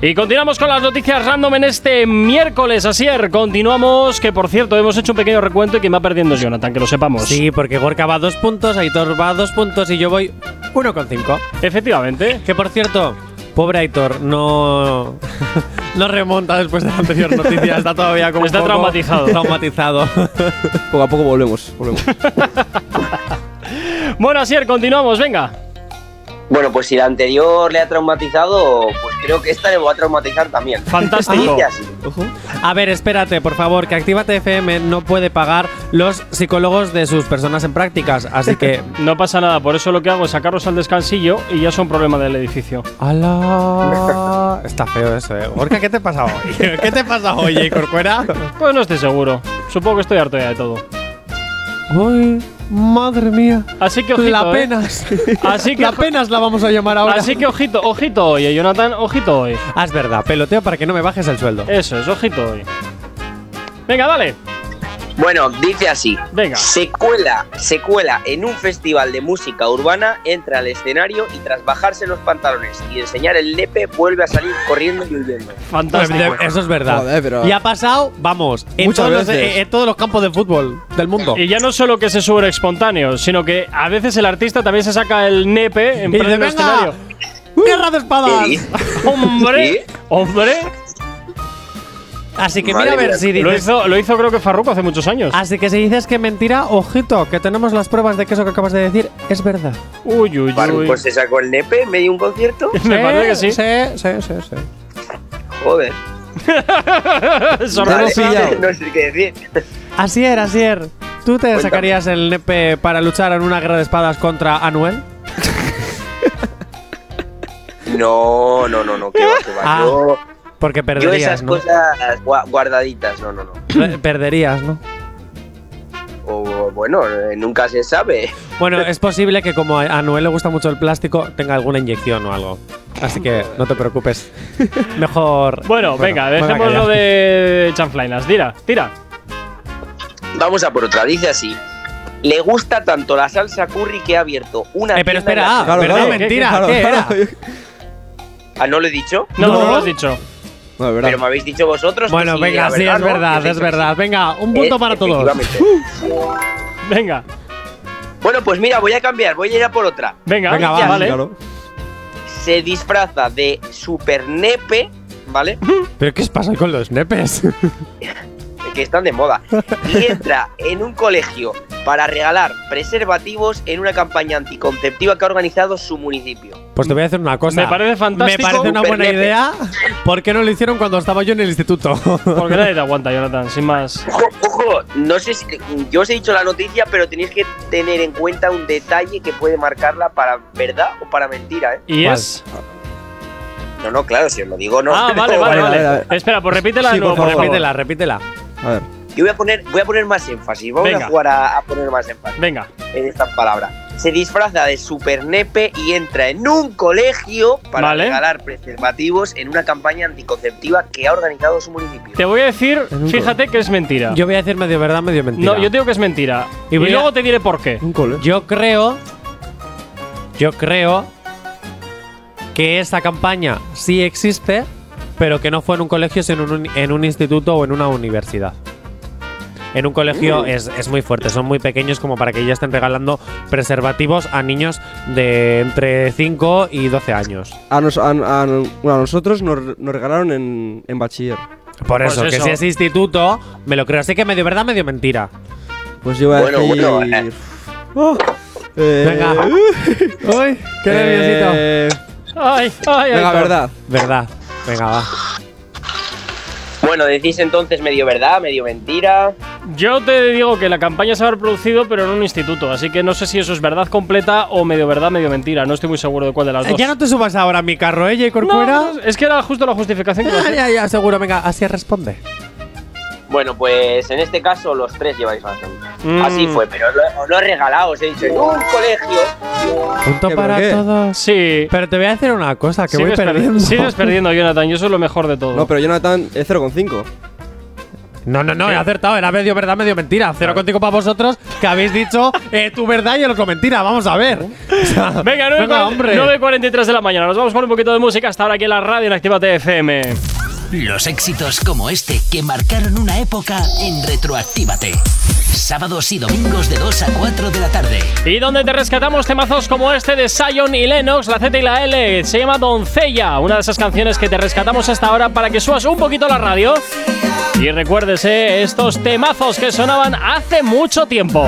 Y continuamos con las noticias random en este miércoles, Asier. Continuamos, que por cierto, hemos hecho un pequeño recuento y quien va perdiendo es Jonathan, que lo sepamos. Sí, porque Gorka va a dos puntos, Aitor va a dos puntos y yo voy 1,5. Efectivamente. Que por cierto, pobre Aitor, no. no remonta después de la anterior noticia. Está todavía como. un Está poco traumatizado. Traumatizado. Poco a poco volvemos, volvemos. Bueno, Asier, continuamos, venga. Bueno, pues si la anterior le ha traumatizado, pues creo que esta le va a traumatizar también. Fantástico. A ver, espérate, por favor, que Actívate FM no puede pagar los psicólogos de sus personas en prácticas, así que. No pasa nada, por eso lo que hago es sacarlos al descansillo y ya son problema del edificio. ¡Hala! Está feo eso, eh. Gorka, ¿qué te pasa hoy? ¿Qué te pasa hoy, Corcuera? Pues no estoy seguro. Supongo que estoy harto ya de todo. Uy, madre mía. Así que ojito, La ¿eh? penas. Así que La penas la vamos a llamar ahora. Así que ojito, ojito hoy, eh, Jonathan, ojito hoy. Ah, es verdad, peloteo para que no me bajes el sueldo. Eso es, ojito hoy. Venga, dale. Bueno, dice así. Venga. Se cuela, se cuela en un festival de música urbana, entra al escenario y tras bajarse los pantalones y enseñar el nepe, vuelve a salir corriendo y huyendo. Fantástico. Eso es verdad. Joder, pero- Y ha pasado, vamos, en Muchas todos, los, veces. en todos los campos de fútbol del mundo. Y ya no solo que se sube espontáneo, sino que a veces el artista también se saca el nepe en pleno "Venga, escenario. ¡Guerra de espadas! ¡Hombre! ¡Hombre! Así que Madre mira a ver mía. si Lo dices. hizo, lo hizo creo que Farruko hace muchos años. Así que si dices que mentira, ojito, que tenemos las pruebas de que eso que acabas de decir es verdad. Uy, uy, uy. Pues se sacó el nepe en medio de un concierto. Me parece que sí. Sí, sí, sí, sí. Joder. Sorpresa. Vale, no sé qué decir. Asier, Asier, ¿tú te Cuéntame. sacarías el nepe para luchar en una guerra de espadas contra Anuel? No, no, no, no, que va, que va. Ah, Yo, Porque yo perderías, esas ¿no? cosas gua- guardaditas, no, no, no. Pe- Perderías, ¿no? O bueno, eh, nunca se sabe. Bueno, es posible que como a Anuel le gusta mucho el plástico, tenga alguna inyección o algo. Así que no te preocupes. Mejor. Bueno, venga, me voy a dejemos lo callar. de chanflainas. Tira, tira. Vamos a por otra, dice así. Le gusta tanto la salsa curry que ha abierto una Eh, pero espera, ah, Claro, mentira. claro, ¿qué claro. era? Ah, ¿no lo he dicho? No, no, No. lo has dicho. No. Pero me habéis dicho vosotros que Bueno, sí, venga, sí, es ¿no? verdad, es verdad. Venga, un punto Eh, para todos. efectivamente. Venga, Bueno, pues mira, voy a cambiar, voy a ir a por otra. venga, Venga, va, vale. Claro. Se disfraza de super nepe, ¿vale? ¿Pero qué os pasa con los nepes? que están de moda. Y entra en un colegio para regalar preservativos en una campaña anticonceptiva que ha organizado su municipio. Pues te voy a decir una cosa. Me parece fantástico. Me parece una buena idea. ¿Por qué no lo hicieron cuando estaba yo en el instituto? Porque nadie te aguanta, Jonathan, sin más. Ojo, ojo, no sé si. Yo os he dicho la noticia, pero tenéis que tener en cuenta un detalle que puede marcarla para verdad o para mentira, ¿eh? ¿Y ¿Cuál? es? No, no, claro, si os lo digo, no. Ah, vale, vale, vale, vale. vale. Espera, pues repítela de Sí, por nuevo, por favor. favor. repítela, repítela. A ver. Yo voy a poner, voy a poner más énfasis. Vamos Venga. a jugar a, a poner más énfasis Venga. en esta palabra. Se disfraza de supernepe y entra en un colegio para Vale. regalar preservativos en una campaña anticonceptiva que ha organizado su municipio. Te voy a decir, fíjate que es mentira. Yo voy a decir medio verdad, medio mentira. no, yo digo que es mentira. Y Y, voy a- luego te diré por qué. Un cole. Yo creo. Yo creo que esa campaña sí existe, pero que no fue en un colegio, sino en un, en un instituto o en una universidad. En un colegio es, es muy fuerte, son muy pequeños como para que ya estén regalando preservativos a niños de entre 5 y 12 años. A, nos- a- a- bueno, a nosotros nos, nos regalaron en, en bachiller. Por Pues eso, que eso. si es instituto, me lo creo. Así que medio verdad, medio mentira. Pues yo voy a Bueno, decir. bueno, eh. Oh, eh, Venga. Uy, qué nerviosito. eh, Ay, ay, ay. venga, verdad. Verdad. Venga, va. Bueno, decís entonces medio verdad, medio mentira. Yo te digo que la campaña se haber producido, pero en un instituto. Así que no sé si eso es verdad completa o medio verdad, medio mentira. No estoy muy seguro de cuál de las Eh, dos. Ya no te subas ahora a mi carro, ¿eh, J. No, Corcuera? no, es que era justo la justificación que iba a hacer. ya, ya, seguro. Venga, así responde. Bueno, pues en este caso los tres lleváis razón. Mm. Así fue, pero os lo, os lo he regalado, os he dicho, en un colegio. Punto ¿Qué, para qué? todos. Sí. Pero te voy a decir una cosa, que voy Sigues, perdi- perdiendo. sigues perdiendo, Jonathan. Yo soy lo mejor de todo. No, pero Jonathan es 0,5. No, no, no, he acertado. Era medio verdad, medio mentira. Cero contigo para vosotros, que habéis dicho eh, tu verdad y el otro mentira. Vamos a ver. O sea, Venga, 9.43 venga, hombre. 9.43 de la mañana. Nos vamos con un poquito de música hasta ahora aquí en la radio en Actívate FM. Los éxitos como este que marcaron una época en Retroactívate. Sábados y domingos de 2 a 4 de la tarde. Y donde te rescatamos temazos como este de Sion y Lennox, la Z y la L. Se llama Doncella, una de esas canciones que te rescatamos hasta ahora para que subas un poquito la radio. Y recuérdese estos temazos que sonaban hace mucho tiempo.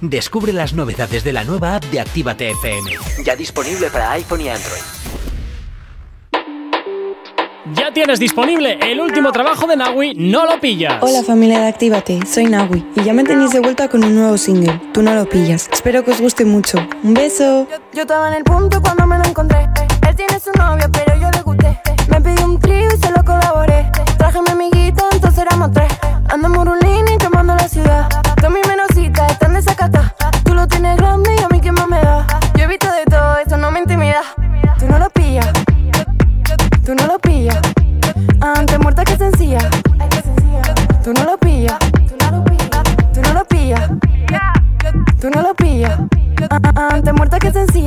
Descubre las novedades de la nueva app de Actívate FM. Ya disponible para iPhone y Android. Ya tienes disponible el último trabajo de Nawi, no lo pillas. Hola familia de Actívate, soy Nawi y ya me tenéis de vuelta con un nuevo single, Tú no lo pillas. Espero que os guste mucho. Un beso. Yo estaba en el punto cuando me lo encontré. Él tiene su novia, pero yo le gusté. Me pidió un trío y se lo colaboré. Traje mi amiguita, entonces éramos tres. Ando Murulini quemando la ciudad.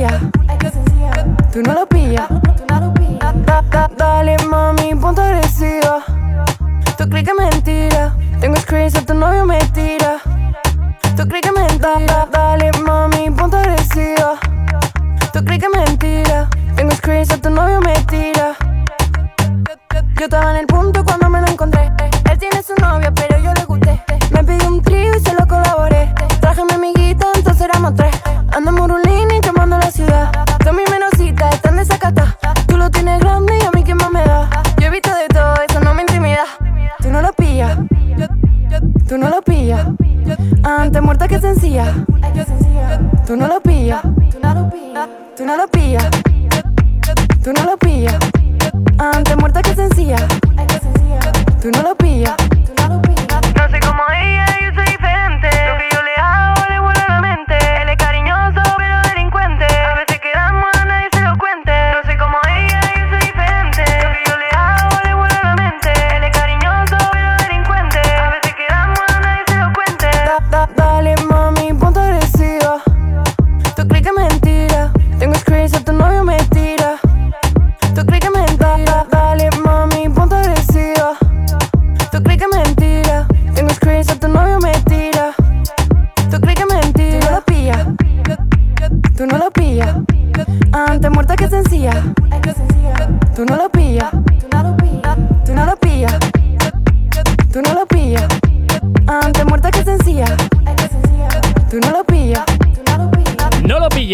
Sencilla. Tú no lo pillas. Da- da- Dale mami, ponte agresiva. Tú crees que mentira. Tengo screens, tu novio me tira. Tú crees que mentira. Dale mami, ponte agresiva. Tú crees que mentira. Tengo screens, tu novio me tira. Yo estaba en el punto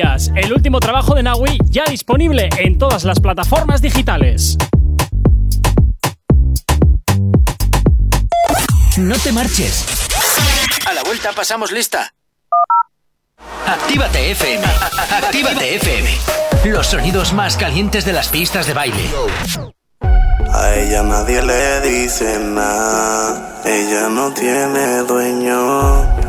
El último trabajo de Nawi ya disponible en todas las plataformas digitales. No te marches. A la vuelta pasamos lista. Actívate FM. Actívate FM. Los sonidos más calientes de las pistas de baile. A ella nadie le dice nada, ella no tiene dueño.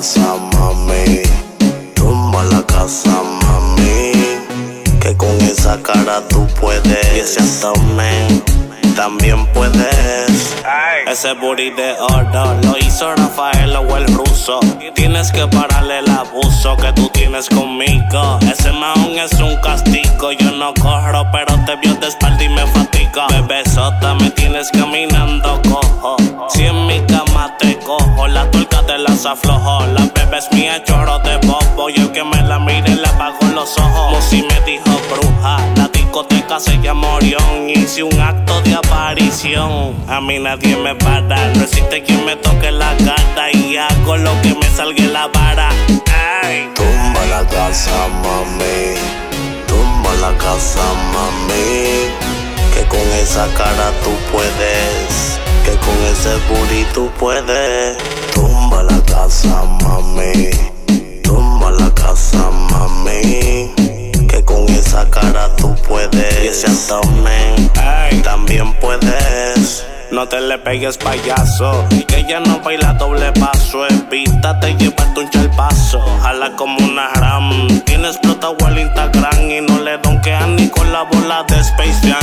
mami. Tumba la casa, mami. Que con esa cara tú puedes. Y ese también puedes. Ese booty de oro lo hizo Rafael o el ruso. Tienes que pararle el abuso que tú tienes conmigo. Ese maón es un castigo. Yo no corro, pero te vio de espalda y me fatiga. Bebesota, me tienes caminando cojo. Si en mi cama te cojo, la tuerca te las aflojo. La bebé es mía, choro de bobo. Yo que me la mire, le apago los ojos. Musi me dijo bruja. La discoteca se llama Orión. Hice un acto de aparición. A mí nadie me para. No existe quien me toque la cara. Y hago lo que me salga la vara. Ay. Tumba la casa, mami. Tumba la casa, mami. Que con esa cara tú puedes. Que con ese booty tú puedes. Tumba la casa, mami. Tumba la casa, mami con esa cara tú puedes. Y ese abdomen también puedes. No te le pegues payaso, que ya no baila doble paso. Evítate llevarte un chalpazo, jala como una ram. Tiene explotado el Instagram y no le donkean ni con la bola de Space Jam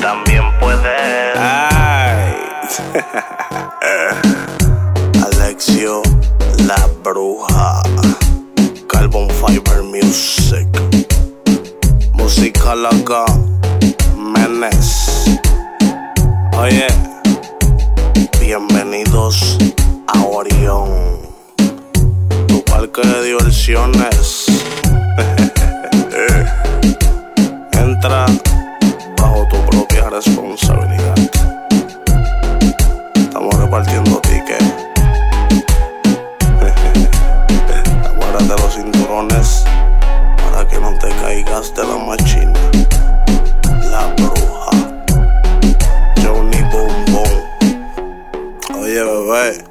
también puedes. Ay. Alexio, la bruja. Carbon Fiber Music. Música loca. Menes. Oye. Bienvenidos a Orión. Tu parque de diversiones. Responsabilidad. Estamos repartiendo tickets. Aguárdate los cinturones para que no te caigas de la machina. La bruja. Johnny Boom. Oye, bebé.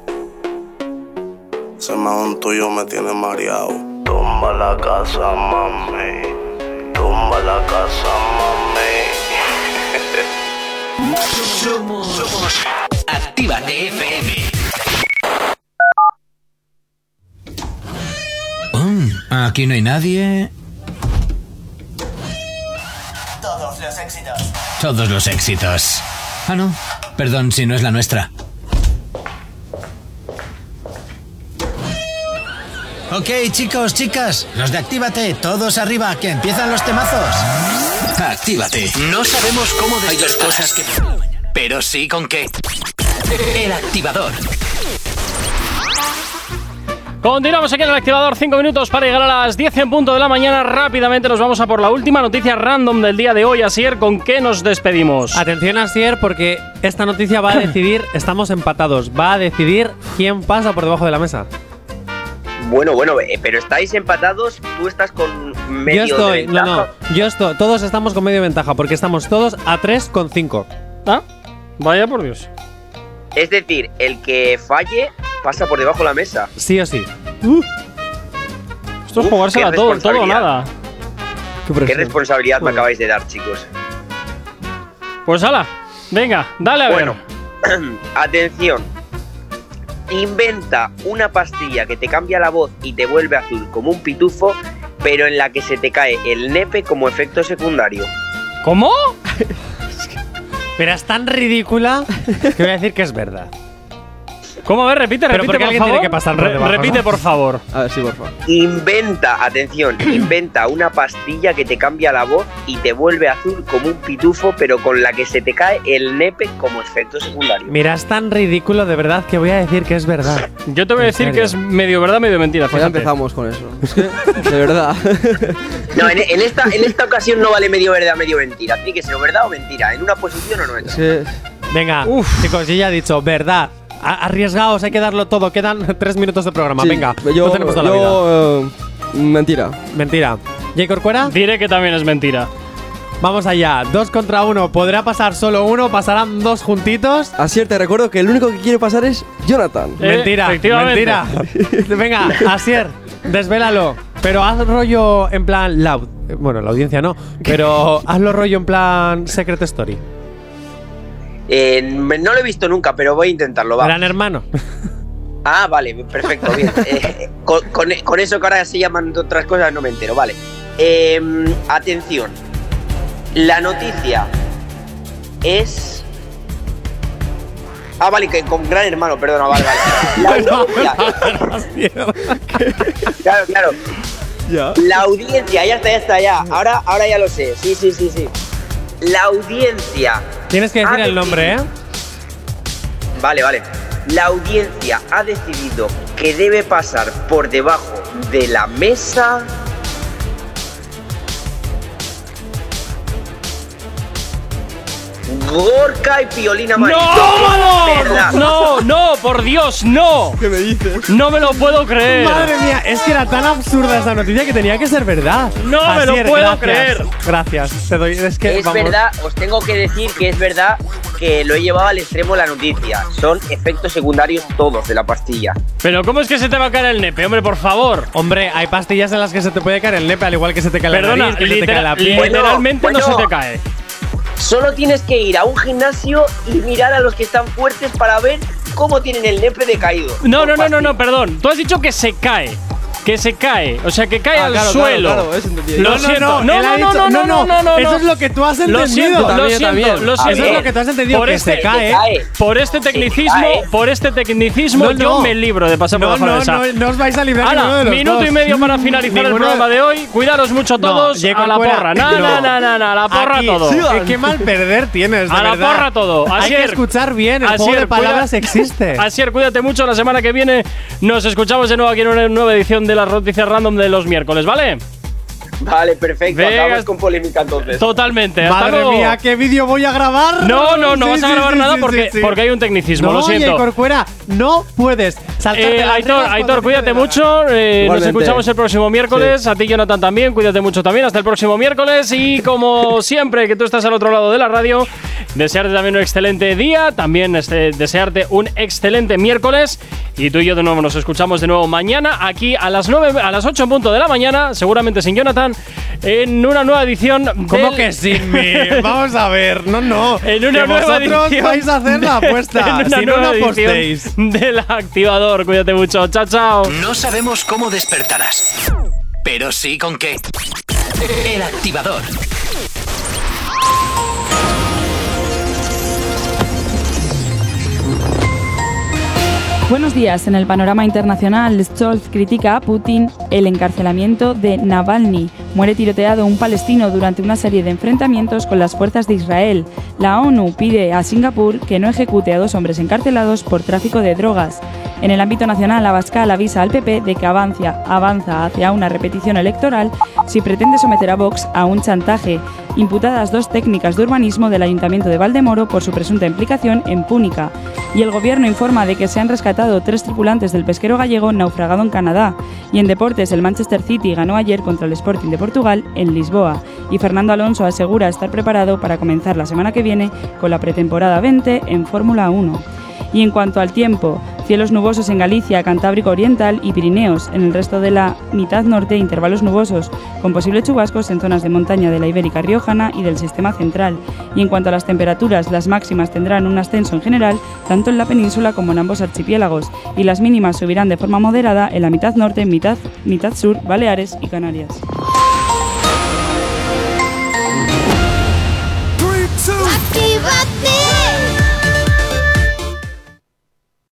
Ese mahón tuyo me tiene mareado. Tumba la casa, mami. Tumba la casa, mami. Somos Actívate FM. Mm, aquí no hay nadie. Todos los éxitos. Todos los éxitos. Ah, no. Perdón si no es la nuestra. Ok, chicos, chicas, los de Actívate, todos arriba, que empiezan los temazos. Actívate. No sabemos cómo Hay dos cosas que... Pero sí con qué. El activador. Continuamos aquí en el activador, 5 minutos para llegar a las 10 en punto de la mañana. Rápidamente nos vamos a por la última noticia random del día de hoy. Asier, ¿con qué nos despedimos? Atención, Asier, porque esta noticia va a decidir, estamos empatados, va a decidir quién pasa por debajo de la mesa. Bueno, bueno, eh, pero estáis empatados, tú estás con medio yo estoy, de no, ventaja. no, yo estoy, todos estamos con medio ventaja, porque estamos todos a 3 con 5. ¿Ah? Vaya por Dios. Es decir, el que falle pasa por debajo de la mesa. Sí o sí. Esto es Uf, jugársela qué todo, todo o nada. Qué responsabilidad me acabáis de dar, chicos. Pues ala, venga, dale a ver. Bueno, atención. Inventa una pastilla que te cambia la voz y te vuelve azul como un pitufo, pero en la que se te cae el nepe como efecto secundario. ¿Cómo? Pero es tan ridícula que voy a decir que es verdad. ¿Cómo? A ver, repite, Pero repite, porque por alguien favor. tiene que pasar por Re- debajo, repite, ¿no? por favor. A ver, sí, por favor. Inventa, atención, inventa una pastilla que te cambia la voz y te vuelve azul como un pitufo, pero con la que se te cae el nepe como efecto secundario. Mira, es tan ridículo de verdad que voy a decir que es verdad. Yo te voy a decir serio. que es medio verdad, medio mentira. Pues ya empezamos con eso. Es que, de verdad. No, en, en esta, en esta ocasión no vale medio verdad, medio mentira. Tiene que ser o verdad o mentira, en una posición o no en Es otra. que Venga, chicos, yo ya he dicho, verdad. A- Arriesgaos, hay que darlo todo. Quedan tres minutos de programa. sí, Venga, yo, no tenemos toda la vida. eh, mentira. Mentira. ¿Jay Corcuera? Diré que también es mentira. Vamos allá. Dos contra uno. ¿Podrá pasar solo uno? ¿Pasarán dos juntitos? Así te recuerdo que el único que quiere pasar es Jonathan. Eh, mentira, efectivamente. mentira. Venga, Asier, desvélalo. Pero haz rollo en plan loud. Eh, Bueno, la audiencia no. Pero hazlo rollo en plan Secret Story. Eh, no lo he visto nunca, pero voy a intentarlo. Va. Gran hermano. Ah, vale, perfecto, bien. Eh, con, con- con eso que ahora se llaman otras cosas no me entero, vale. Eh, atención. La noticia es Ah, vale, que con Gran Hermano, perdona, vale, vale. La audiencia. claro, claro. Ya. La audiencia, ya está, ya está, ya. Ahora, ahora ya lo sé. Sí, sí, sí, sí. La audiencia. Tienes que decir ha el nombre, ¿eh? Vale, vale. La audiencia ha decidido que debe pasar por debajo de la mesa. Gorka y Piolina María. Verdad. ¡No! ¡No! ¡Por Dios, no! ¿Qué me dices? ¡No me lo puedo creer! Madre mía, es que era tan absurda esta noticia que tenía que ser verdad. No me lo puedo gracias. creer. Gracias. Te doy. Es que Es vamos. verdad, os tengo que decir que es verdad que lo he llevado al extremo la noticia. Son efectos secundarios todos de la pastilla. Pero ¿cómo es que se te va a caer el nepe, hombre, por favor? Hombre, hay pastillas en las que se te puede caer el nepe, al igual que se te cae la Perdona, nariz, que se te cae la piel. literalmente Bueno, no se te cae. Solo tienes que ir a un gimnasio y mirar a los que están fuertes para ver cómo tienen el nepe decaído. No, no, no, no, no, perdón. Tú has dicho que se cae. Que se cae. O sea, que cae Ah, al claro, suelo. claro, claro, eso. Lo No, no, siento. no, no, no, no, no, no, no, no, Eso no. es lo que tú has entendido. Lo siento, lo También, siento, también. lo A Eso siento. es lo que tú has entendido, por que este- se cae. cae. Por este tecnicismo, por este tecnicismo, No, yo no. me libro de pasar por No, debajo de no, no, no os vais a librar Hala, de los minuto dos. y medio para finalizar el Ninguno de- programa de hoy. Cuidaros mucho todos. A la porra. No, no, no, no, no, a la porra Aquí, todo. sí, qué mal perder tienes, de A la porra todo. Hay que Asier, escuchar bien, el juego de palabras existe. Asier, cuídate mucho. La semana que viene nos escuchamos de nuevo aquí en una nueva edición de las noticias random de los miércoles, ¿vale? Vale, perfecto. Venga. Acabamos con polémica entonces. Totalmente. Hasta Madre luego. mía, ¿qué vídeo voy a grabar? No, no, no Sí, vas a grabar sí, nada sí, porque, sí, sí. porque hay un tecnicismo, No, lo siento. Jay Corcuera, no puedes Eh, Aitor, Aitor, cuídate mucho. eh, nos escuchamos el próximo miércoles. A ti, Jonathan, también. Cuídate mucho también. Hasta el próximo miércoles. Y como siempre, que tú estás al otro lado de la radio, desearte también un excelente día. También este, desearte un excelente miércoles. Y tú y yo de nuevo nos escuchamos de nuevo mañana aquí a las 9, a las 8 en punto de la mañana, seguramente sin Jonathan, en una nueva edición. ¿Cómo del- que sin mí? Vamos a ver, no, no. En una que nueva vosotros edición vais a hacer la de- apuesta. en una si no, no nueva apostéis. Del activador. Cuídate mucho. Chao, chao. No sabemos cómo despertarás, pero sí con qué. El activador. Buenos días. En el panorama internacional, Scholz critica a Putin el encarcelamiento de Navalny. Muere tiroteado un palestino durante una serie de enfrentamientos con las fuerzas de Israel. La ONU pide a Singapur que no ejecute a dos hombres encarcelados por tráfico de drogas. En el ámbito nacional, Abascal avisa al PP de que avanza, hacia una repetición electoral si pretende someter a Vox a un chantaje. Imputadas dos técnicas de urbanismo del Ayuntamiento de Valdemoro por su presunta implicación en Púnica. Y el gobierno informa de que se han rescatado tres tripulantes del pesquero gallego naufragado en Canadá. Y en deportes, el Manchester City ganó ayer contra el Sporting de Portugal en Lisboa. Y Fernando Alonso asegura estar preparado para comenzar la semana que viene con la pretemporada 20 en Fórmula 1. Y en cuanto al tiempo, cielos nubosos en Galicia, Cantábrico Oriental y Pirineos. En el resto de la mitad norte, intervalos nubosos, con posibles chubascos en zonas de montaña de la Ibérica Riojana y del sistema central. Y en cuanto a las temperaturas, las máximas tendrán un ascenso en general, tanto en la península como en ambos archipiélagos, y las mínimas subirán de forma moderada en la mitad norte, mitad, mitad sur, Baleares y Canarias. about this?